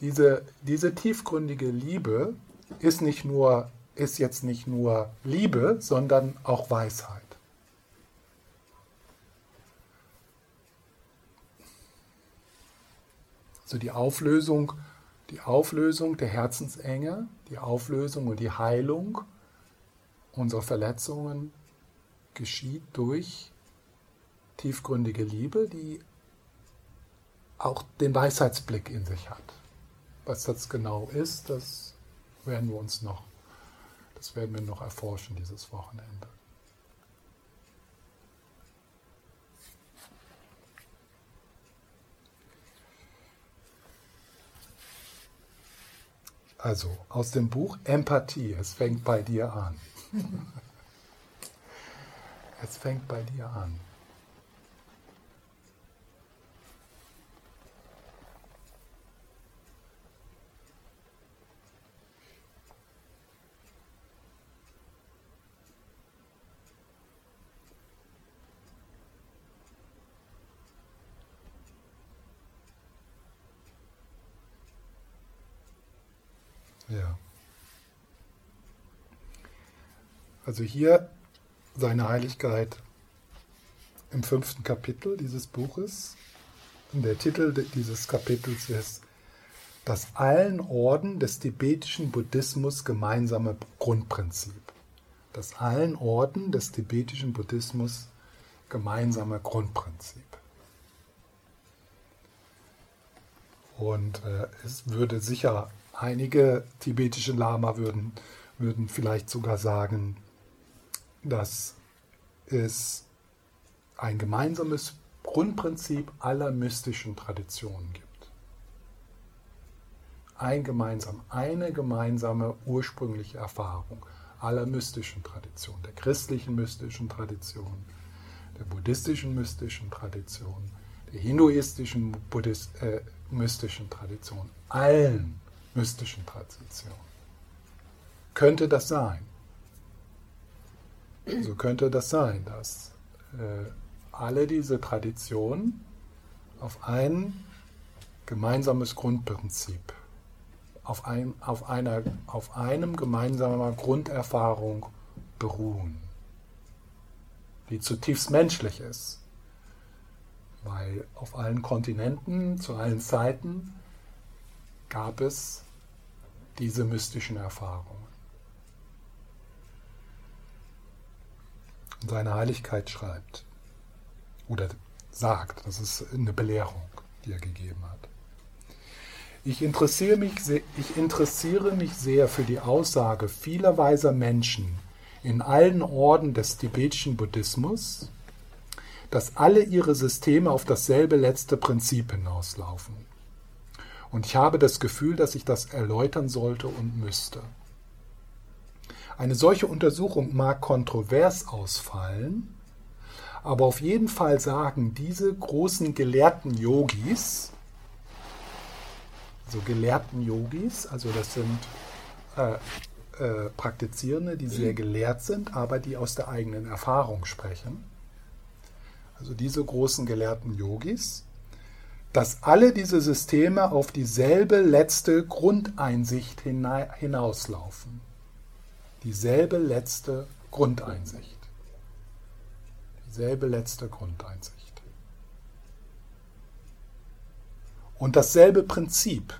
Diese, diese tiefgründige Liebe ist, nicht nur, ist jetzt nicht nur Liebe, sondern auch Weisheit. Also die Auflösung die Auflösung der Herzensenge, die Auflösung und die Heilung unserer Verletzungen geschieht durch tiefgründige Liebe, die auch den Weisheitsblick in sich hat. Was das genau ist, das werden wir uns noch, das werden wir noch erforschen dieses Wochenende. Also aus dem Buch Empathie, es fängt bei dir an. (laughs) es fängt bei dir an. Ja. Also hier seine Heiligkeit im fünften Kapitel dieses Buches. Und der Titel dieses Kapitels ist Das allen Orden des tibetischen Buddhismus gemeinsame Grundprinzip. Das allen Orden des tibetischen Buddhismus gemeinsame Grundprinzip. Und äh, es würde sicher Einige tibetische Lama würden, würden vielleicht sogar sagen, dass es ein gemeinsames Grundprinzip aller mystischen Traditionen gibt. Ein gemeinsam, eine gemeinsame ursprüngliche Erfahrung aller mystischen Traditionen, der christlichen mystischen Tradition, der buddhistischen mystischen Tradition, der hinduistischen Buddhist, äh, mystischen Tradition, allen mystischen Tradition. Könnte das sein? So könnte das sein, dass äh, alle diese Traditionen auf ein gemeinsames Grundprinzip, auf, ein, auf, einer, auf einem gemeinsamen Grunderfahrung beruhen, die zutiefst menschlich ist, weil auf allen Kontinenten zu allen Zeiten gab es diese mystischen Erfahrungen. Und seine Heiligkeit schreibt oder sagt, das ist eine Belehrung, die er gegeben hat. Ich interessiere, mich ich interessiere mich sehr für die Aussage vieler weiser Menschen in allen Orden des tibetischen Buddhismus, dass alle ihre Systeme auf dasselbe letzte Prinzip hinauslaufen. Und ich habe das Gefühl, dass ich das erläutern sollte und müsste. Eine solche Untersuchung mag kontrovers ausfallen, aber auf jeden Fall sagen diese großen gelehrten Yogis, so gelehrten Yogis, also das sind äh, äh, Praktizierende, die sehr gelehrt sind, aber die aus der eigenen Erfahrung sprechen. Also diese großen gelehrten Yogis, dass alle diese Systeme auf dieselbe letzte Grundeinsicht hinauslaufen. Dieselbe letzte Grundeinsicht. Dieselbe letzte Grundeinsicht. Und dasselbe Prinzip,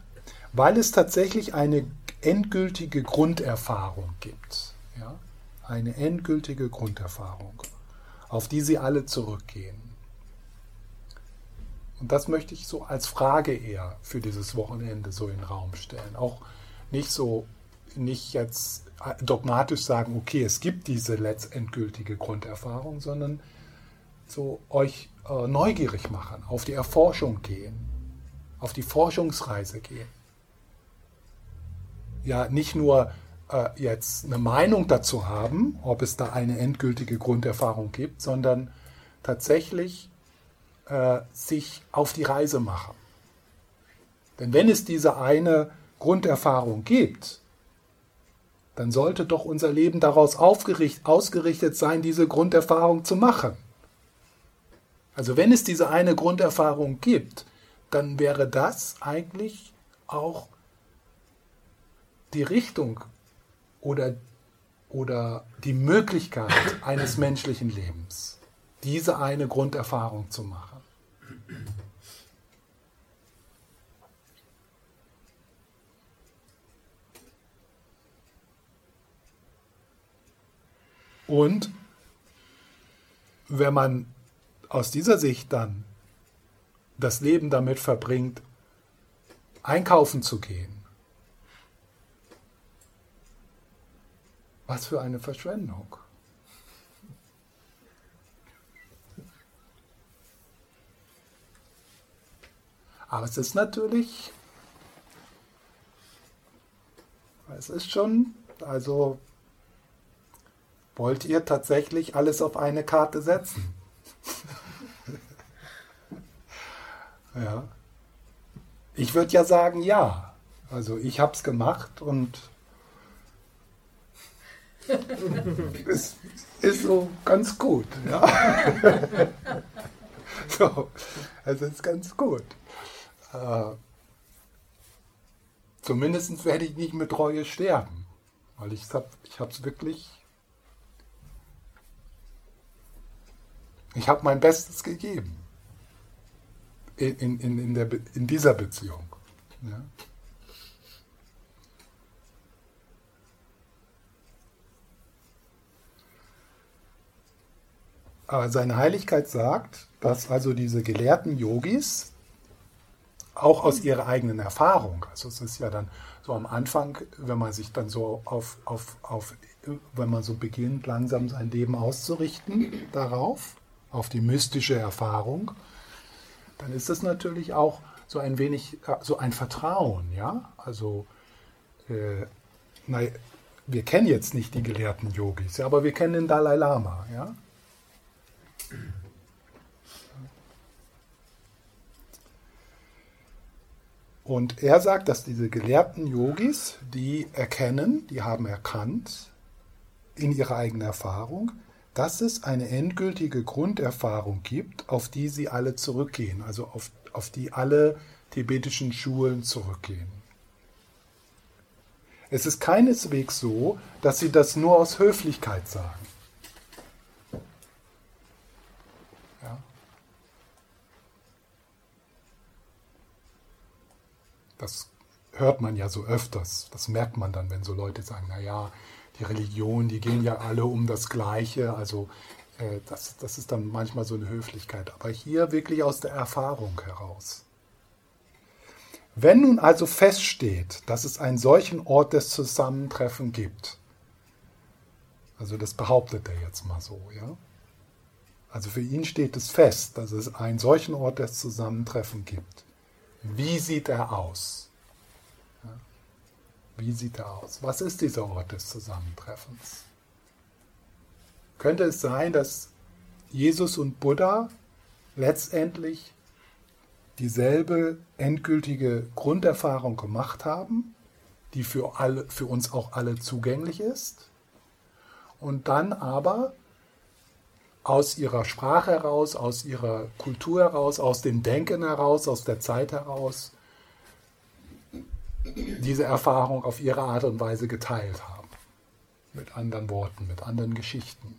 weil es tatsächlich eine endgültige Grunderfahrung gibt. Ja? Eine endgültige Grunderfahrung, auf die sie alle zurückgehen. Und das möchte ich so als Frage eher für dieses Wochenende so in den Raum stellen. Auch nicht so, nicht jetzt dogmatisch sagen, okay, es gibt diese letztendgültige Grunderfahrung, sondern so euch äh, neugierig machen, auf die Erforschung gehen, auf die Forschungsreise gehen. Ja, nicht nur äh, jetzt eine Meinung dazu haben, ob es da eine endgültige Grunderfahrung gibt, sondern tatsächlich äh, sich auf die Reise machen. Denn wenn es diese eine Grunderfahrung gibt, dann sollte doch unser Leben daraus ausgerichtet sein, diese Grunderfahrung zu machen. Also wenn es diese eine Grunderfahrung gibt, dann wäre das eigentlich auch die Richtung oder, oder die Möglichkeit eines menschlichen Lebens, diese eine Grunderfahrung zu machen. Und wenn man aus dieser Sicht dann das Leben damit verbringt, einkaufen zu gehen, was für eine Verschwendung. Aber es ist natürlich, es ist schon, also wollt ihr tatsächlich alles auf eine Karte setzen? (laughs) Ja. Ich würde ja sagen, ja. Also ich habe es gemacht und (laughs) es ist so ganz gut. Ja. (laughs) so, es ist ganz gut. Äh, zumindest werde ich nicht mit Reue sterben, weil ich habe es wirklich, ich habe mein Bestes gegeben in, in, in, der, in dieser Beziehung. Ja? Aber seine Heiligkeit sagt, dass also diese gelehrten Yogis auch aus ihrer eigenen Erfahrung, also es ist ja dann so am Anfang, wenn man sich dann so auf, auf, auf wenn man so beginnt, langsam sein Leben auszurichten darauf, auf die mystische Erfahrung, dann ist das natürlich auch so ein wenig, äh, so ein Vertrauen, ja. Also, äh, na, wir kennen jetzt nicht die gelehrten Yogis, aber wir kennen den Dalai Lama, ja. Und er sagt, dass diese gelehrten Yogis, die erkennen, die haben erkannt in ihrer eigenen Erfahrung, dass es eine endgültige Grunderfahrung gibt, auf die sie alle zurückgehen, also auf, auf die alle tibetischen Schulen zurückgehen. Es ist keineswegs so, dass sie das nur aus Höflichkeit sagen. Ja. Das hört man ja so öfters. Das merkt man dann, wenn so Leute sagen, naja, die Religionen, die gehen ja alle um das Gleiche. Also äh, das, das ist dann manchmal so eine Höflichkeit. Aber hier wirklich aus der Erfahrung heraus. Wenn nun also feststeht, dass es einen solchen Ort des Zusammentreffens gibt, also das behauptet er jetzt mal so, ja. Also für ihn steht es fest, dass es einen solchen Ort des Zusammentreffens gibt. Wie sieht er aus? Wie sieht er aus? Was ist dieser Ort des Zusammentreffens? Könnte es sein, dass Jesus und Buddha letztendlich dieselbe endgültige Grunderfahrung gemacht haben, die für, alle, für uns auch alle zugänglich ist, und dann aber aus ihrer Sprache heraus, aus ihrer Kultur heraus, aus dem Denken heraus, aus der Zeit heraus diese Erfahrung auf ihre Art und Weise geteilt haben. Mit anderen Worten, mit anderen Geschichten.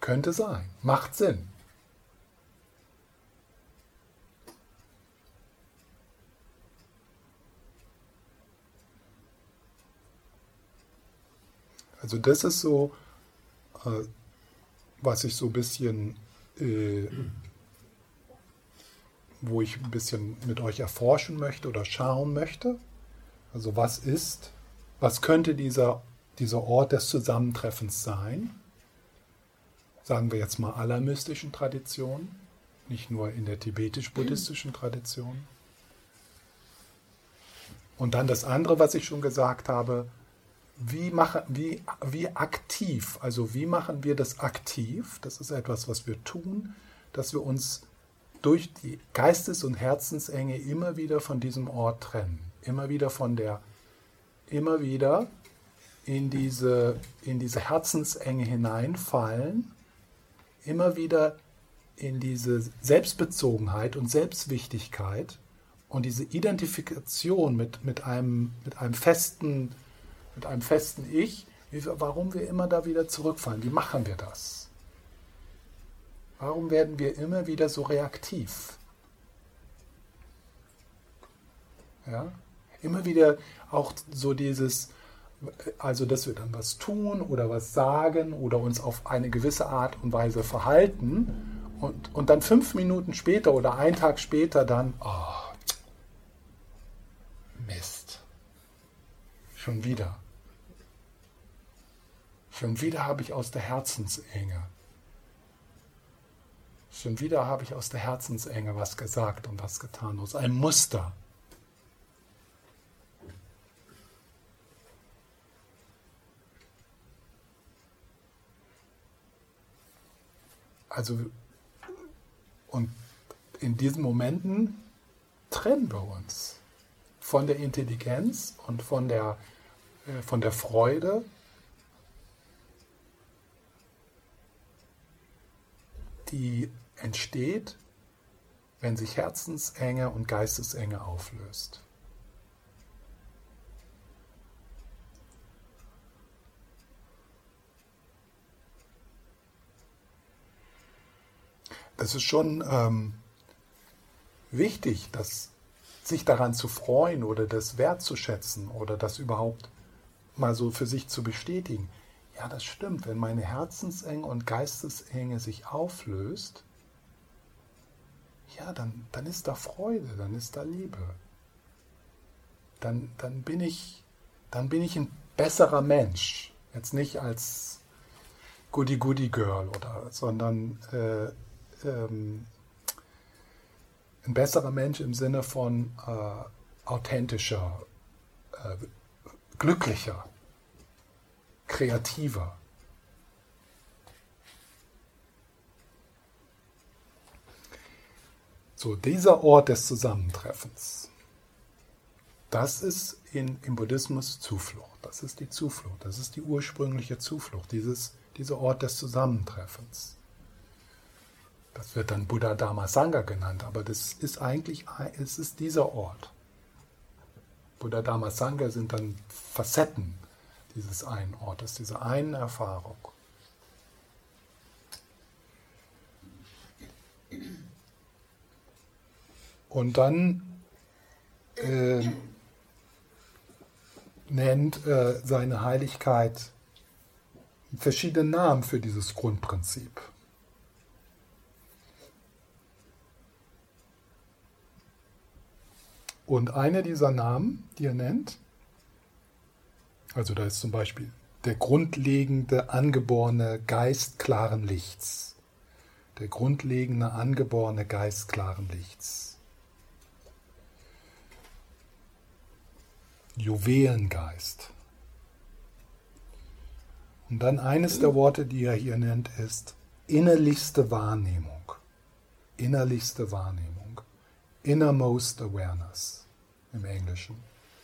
Könnte sein. Macht Sinn. Also das ist so, äh, was ich so ein bisschen, äh, wo ich ein bisschen mit euch erforschen möchte oder schauen möchte. Also was ist, was könnte dieser, dieser Ort des Zusammentreffens sein? sagen wir jetzt mal aller mystischen Traditionen, nicht nur in der tibetisch-buddhistischen Tradition. Und dann das andere, was ich schon gesagt habe, wie, machen, wie, wie aktiv, also wie machen wir das aktiv? Das ist etwas, was wir tun, dass wir uns durch die Geistes- und Herzensenge immer wieder von diesem Ort trennen, immer wieder von der, immer wieder in diese, in diese Herzensenge hineinfallen immer wieder in diese Selbstbezogenheit und Selbstwichtigkeit und diese Identifikation mit, mit, einem, mit, einem festen, mit einem festen Ich, warum wir immer da wieder zurückfallen. Wie machen wir das? Warum werden wir immer wieder so reaktiv? Ja? Immer wieder auch so dieses, also dass wir dann was tun oder was sagen oder uns auf eine gewisse Art und Weise verhalten und, und dann fünf Minuten später oder einen Tag später dann, oh, Mist, schon wieder. Schon wieder habe ich aus der Herzensenge, schon wieder habe ich aus der Herzensenge was gesagt und was getan, aus einem Muster. Also, und in diesen Momenten trennen wir uns. Von der Intelligenz und von der, äh, von der Freude, die entsteht, wenn sich Herzensenge und Geistesenge auflöst. es ist schon ähm, wichtig, dass sich daran zu freuen oder das wertzuschätzen oder das überhaupt mal so für sich zu bestätigen. Ja, das stimmt. Wenn meine Herzensenge und Geistesenge sich auflöst, ja, dann, dann ist da Freude, dann ist da Liebe. Dann, dann, bin ich, dann bin ich ein besserer Mensch. Jetzt nicht als Goody-Goody-Girl oder, sondern äh, ähm, ein besserer Mensch im Sinne von äh, authentischer, äh, glücklicher, kreativer. So, dieser Ort des Zusammentreffens, das ist in, im Buddhismus Zuflucht. Das ist die Zuflucht. Das ist die ursprüngliche Zuflucht, dieses, dieser Ort des Zusammentreffens. Das wird dann Buddha Dharma Sangha genannt, aber das ist eigentlich es ist dieser Ort. Buddha Dharma Sangha sind dann Facetten dieses einen Ortes, dieser einen Erfahrung. Und dann äh, nennt äh, seine Heiligkeit verschiedene Namen für dieses Grundprinzip. Und einer dieser Namen, die er nennt, also da ist zum Beispiel der grundlegende angeborene Geist klaren Lichts. Der grundlegende angeborene Geist klaren Lichts. Juwelengeist. Und dann eines der Worte, die er hier nennt, ist innerlichste Wahrnehmung. Innerlichste Wahrnehmung. Innermost Awareness im Englischen.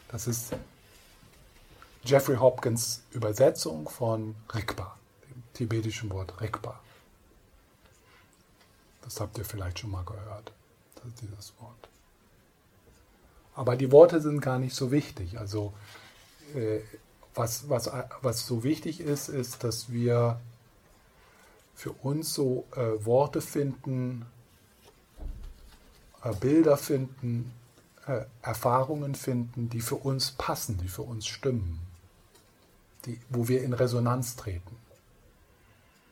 Das ist Jeffrey Hopkins Übersetzung von Rigpa, dem tibetischen Wort Rigpa. Das habt ihr vielleicht schon mal gehört, dieses Wort. Aber die Worte sind gar nicht so wichtig. Also äh, was, was, was so wichtig ist, ist, dass wir für uns so äh, Worte finden, äh, Bilder finden, äh, Erfahrungen finden, die für uns passen, die für uns stimmen, die, wo wir in Resonanz treten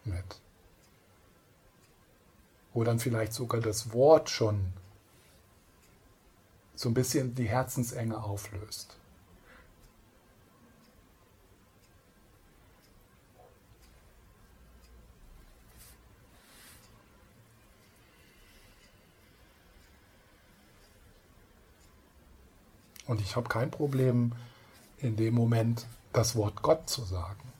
mit. Wo dann vielleicht sogar das Wort schon so ein bisschen die Herzensenge auflöst. Und ich habe kein Problem, in dem Moment das Wort Gott zu sagen.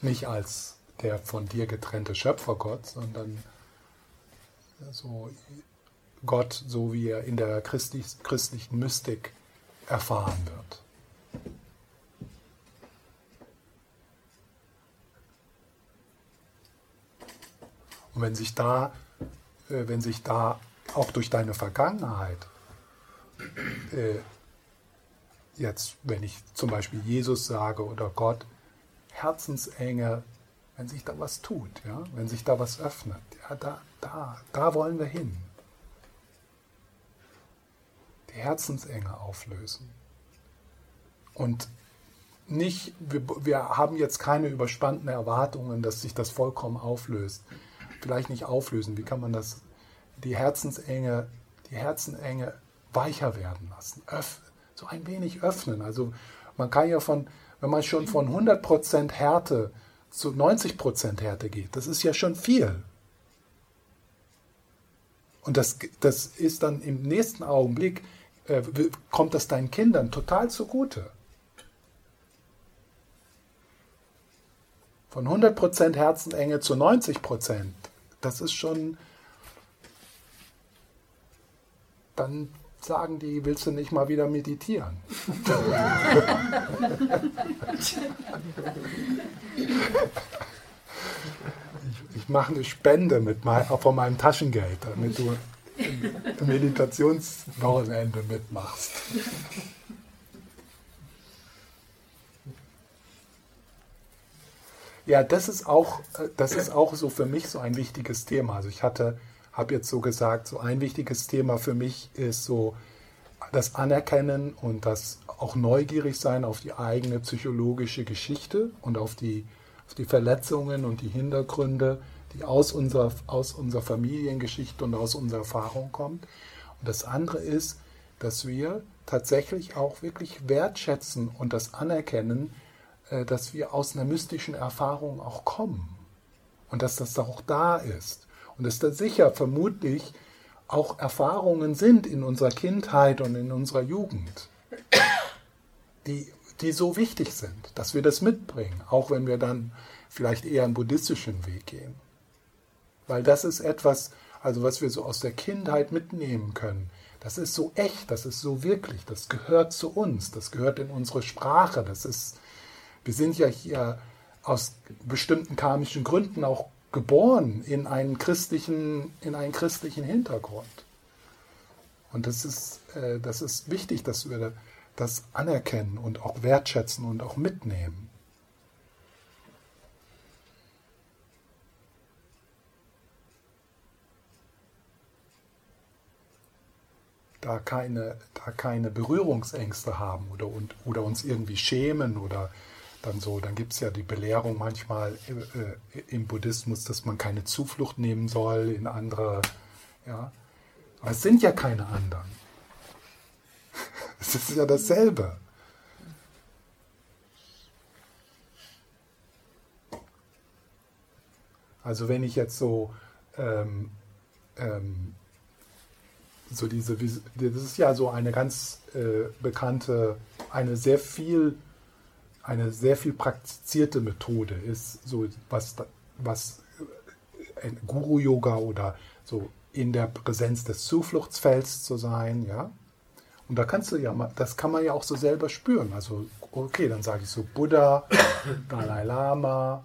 Nicht als der von dir getrennte Schöpfergott, sondern so Gott, so wie er in der christlich, christlichen Mystik erfahren wird. Und wenn sich da äh, wenn sich da auch durch deine Vergangenheit, äh, jetzt, wenn ich zum Beispiel Jesus sage oder Gott, Herzensenge, wenn sich da was tut, ja, wenn sich da was öffnet, ja, da, da, da wollen wir hin. Die Herzensenge auflösen. Und nicht, wir, wir haben jetzt keine überspannten Erwartungen, dass sich das vollkommen auflöst vielleicht nicht auflösen. Wie kann man das, die Herzensenge, die Herzenenge weicher werden lassen? Öff, so ein wenig öffnen. Also man kann ja von, wenn man schon von 100% Härte zu 90% Härte geht, das ist ja schon viel. Und das, das ist dann im nächsten Augenblick, äh, kommt das deinen Kindern total zugute. Von 100% Herzenenge zu 90% das ist schon, dann sagen die, willst du nicht mal wieder meditieren? (laughs) ich, mache eine Spende mit mein, von meinem Taschengeld, damit du im Meditationswochenende mitmachst. Ja, das ist auch, das ist auch so für mich so ein wichtiges Thema. Also ich hatte, habe jetzt so gesagt, so ein wichtiges Thema für mich ist so das Anerkennen und das auch neugierig sein auf die eigene psychologische Geschichte und auf die, auf die Verletzungen und die Hintergründe, die aus unserer, aus unserer Familiengeschichte und aus unserer Erfahrung kommt. Und das andere ist, dass wir tatsächlich auch wirklich wertschätzen und das anerkennen, äh, dass wir aus einer mystischen Erfahrung auch kommen und dass das auch da ist und dass da sicher vermutlich auch Erfahrungen sind in unserer Kindheit und in unserer Jugend, die, die so wichtig sind, dass wir das mitbringen, auch wenn wir dann vielleicht eher einen buddhistischen Weg gehen. Weil das ist etwas, also was wir so aus der Kindheit mitnehmen können. Das ist so echt, das ist so wirklich, das gehört zu uns, das gehört in unsere Sprache, das ist wir sind ja hier aus bestimmten karmischen Gründen auch geboren in einen christlichen, in einen christlichen Hintergrund. Und das ist, äh, das ist wichtig, dass wir das anerkennen und auch wertschätzen und auch mitnehmen. Da keine, da keine Berührungsängste haben oder, und, oder uns irgendwie schämen oder dann so. Dann gibt es ja die Belehrung manchmal äh, im Buddhismus, dass man keine Zuflucht nehmen soll in andere Ja? Aber es sind ja keine anderen. Es ist ja dasselbe. Also wenn ich jetzt so, ähm, ähm, so diese, das ist ja so eine ganz äh, bekannte, eine sehr viel, eine sehr viel praktizierte Methode ist, so was, was äh, Guru-Yoga oder so in der Präsenz des Zufluchtsfelds zu sein, ja. Und da kannst du ja, das kann man ja auch so selber spüren. Also, okay, dann sage ich so Buddha, (coughs) Dalai Lama,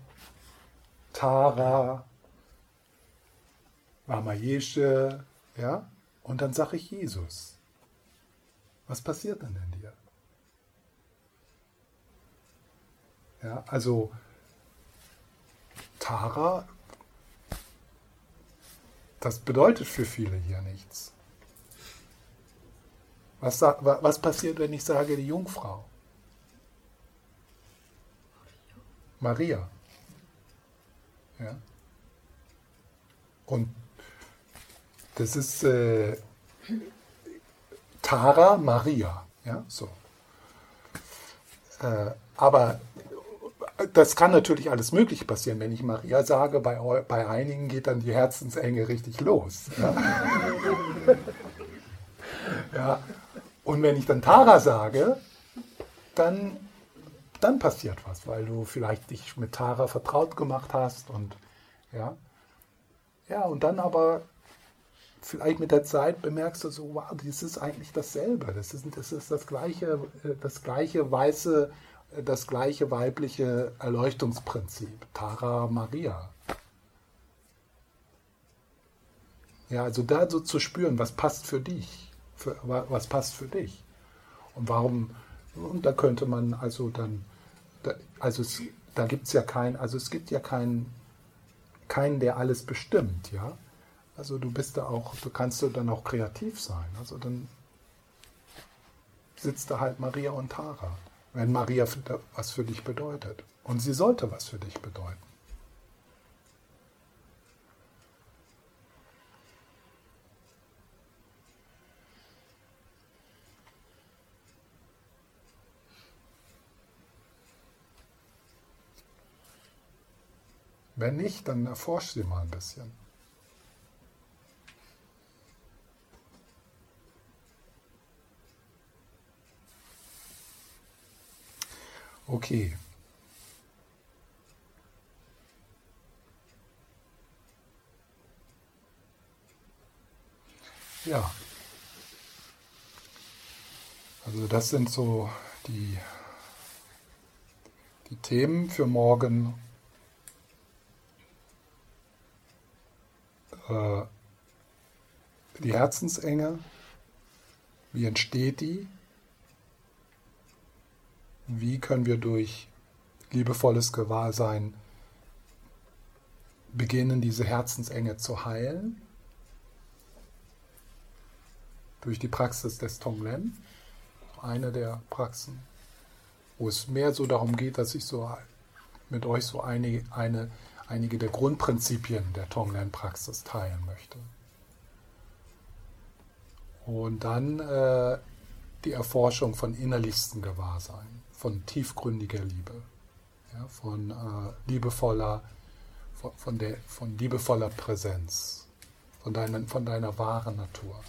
Tara, Ramayeshe, ja, und dann sage ich Jesus. Was passiert dann in dir? Ja, also Tara, das bedeutet für viele hier nichts. Was, was passiert, wenn ich sage die Jungfrau? Maria. Ja. Und das ist äh, Tara Maria. Ja, so. Äh, aber das kann natürlich alles Mögliche passieren. Wenn ich Maria sage, bei, bei einigen geht dann die Herzensenge richtig los. Ja? (laughs) ja. Und wenn ich dann Tara sage, dann dann passiert was, weil du vielleicht dich mit Tara vertraut gemacht hast und ja. Ja, und dann aber vielleicht mit der Zeit bemerkst du so, wow, das ist eigentlich dasselbe. Das ist, das ist das gleiche, das gleiche weiße, das gleiche weibliche Erleuchtungsprinzip. Tara Maria. Ja, also da so zu spüren, was passt für dich, für, was passt für dich. Und warum, und da könnte man also dann also es, da gibt es ja keinen, also es gibt ja keinen, keinen, der alles bestimmt, ja. Also du bist da auch, du kannst du dann auch kreativ sein. Also dann sitzt da halt Maria und Tara, wenn Maria was für dich bedeutet. Und sie sollte was für dich bedeuten. Wenn nicht, dann erforscht sie mal ein bisschen. Okay. Ja. Also das sind so die, die Themen für morgen äh, die Herzensenge, wie entsteht die? Wie können wir durch liebevolles Gewahrsein beginnen, diese Herzensenge zu heilen? Durch die Praxis des Tonglen, eine der Praxen, wo es mehr so darum geht, dass ich so mit euch so eine, eine einige der Grundprinzipien der Tonglen-Praxis teilen möchte. Und dann äh, die Erforschung von innerlichstem Gewahrsein, von tiefgründiger Liebe, ja, von äh, liebevoller, von, von, der, von liebevoller Präsenz, von, deinen, von deiner wahren Natur.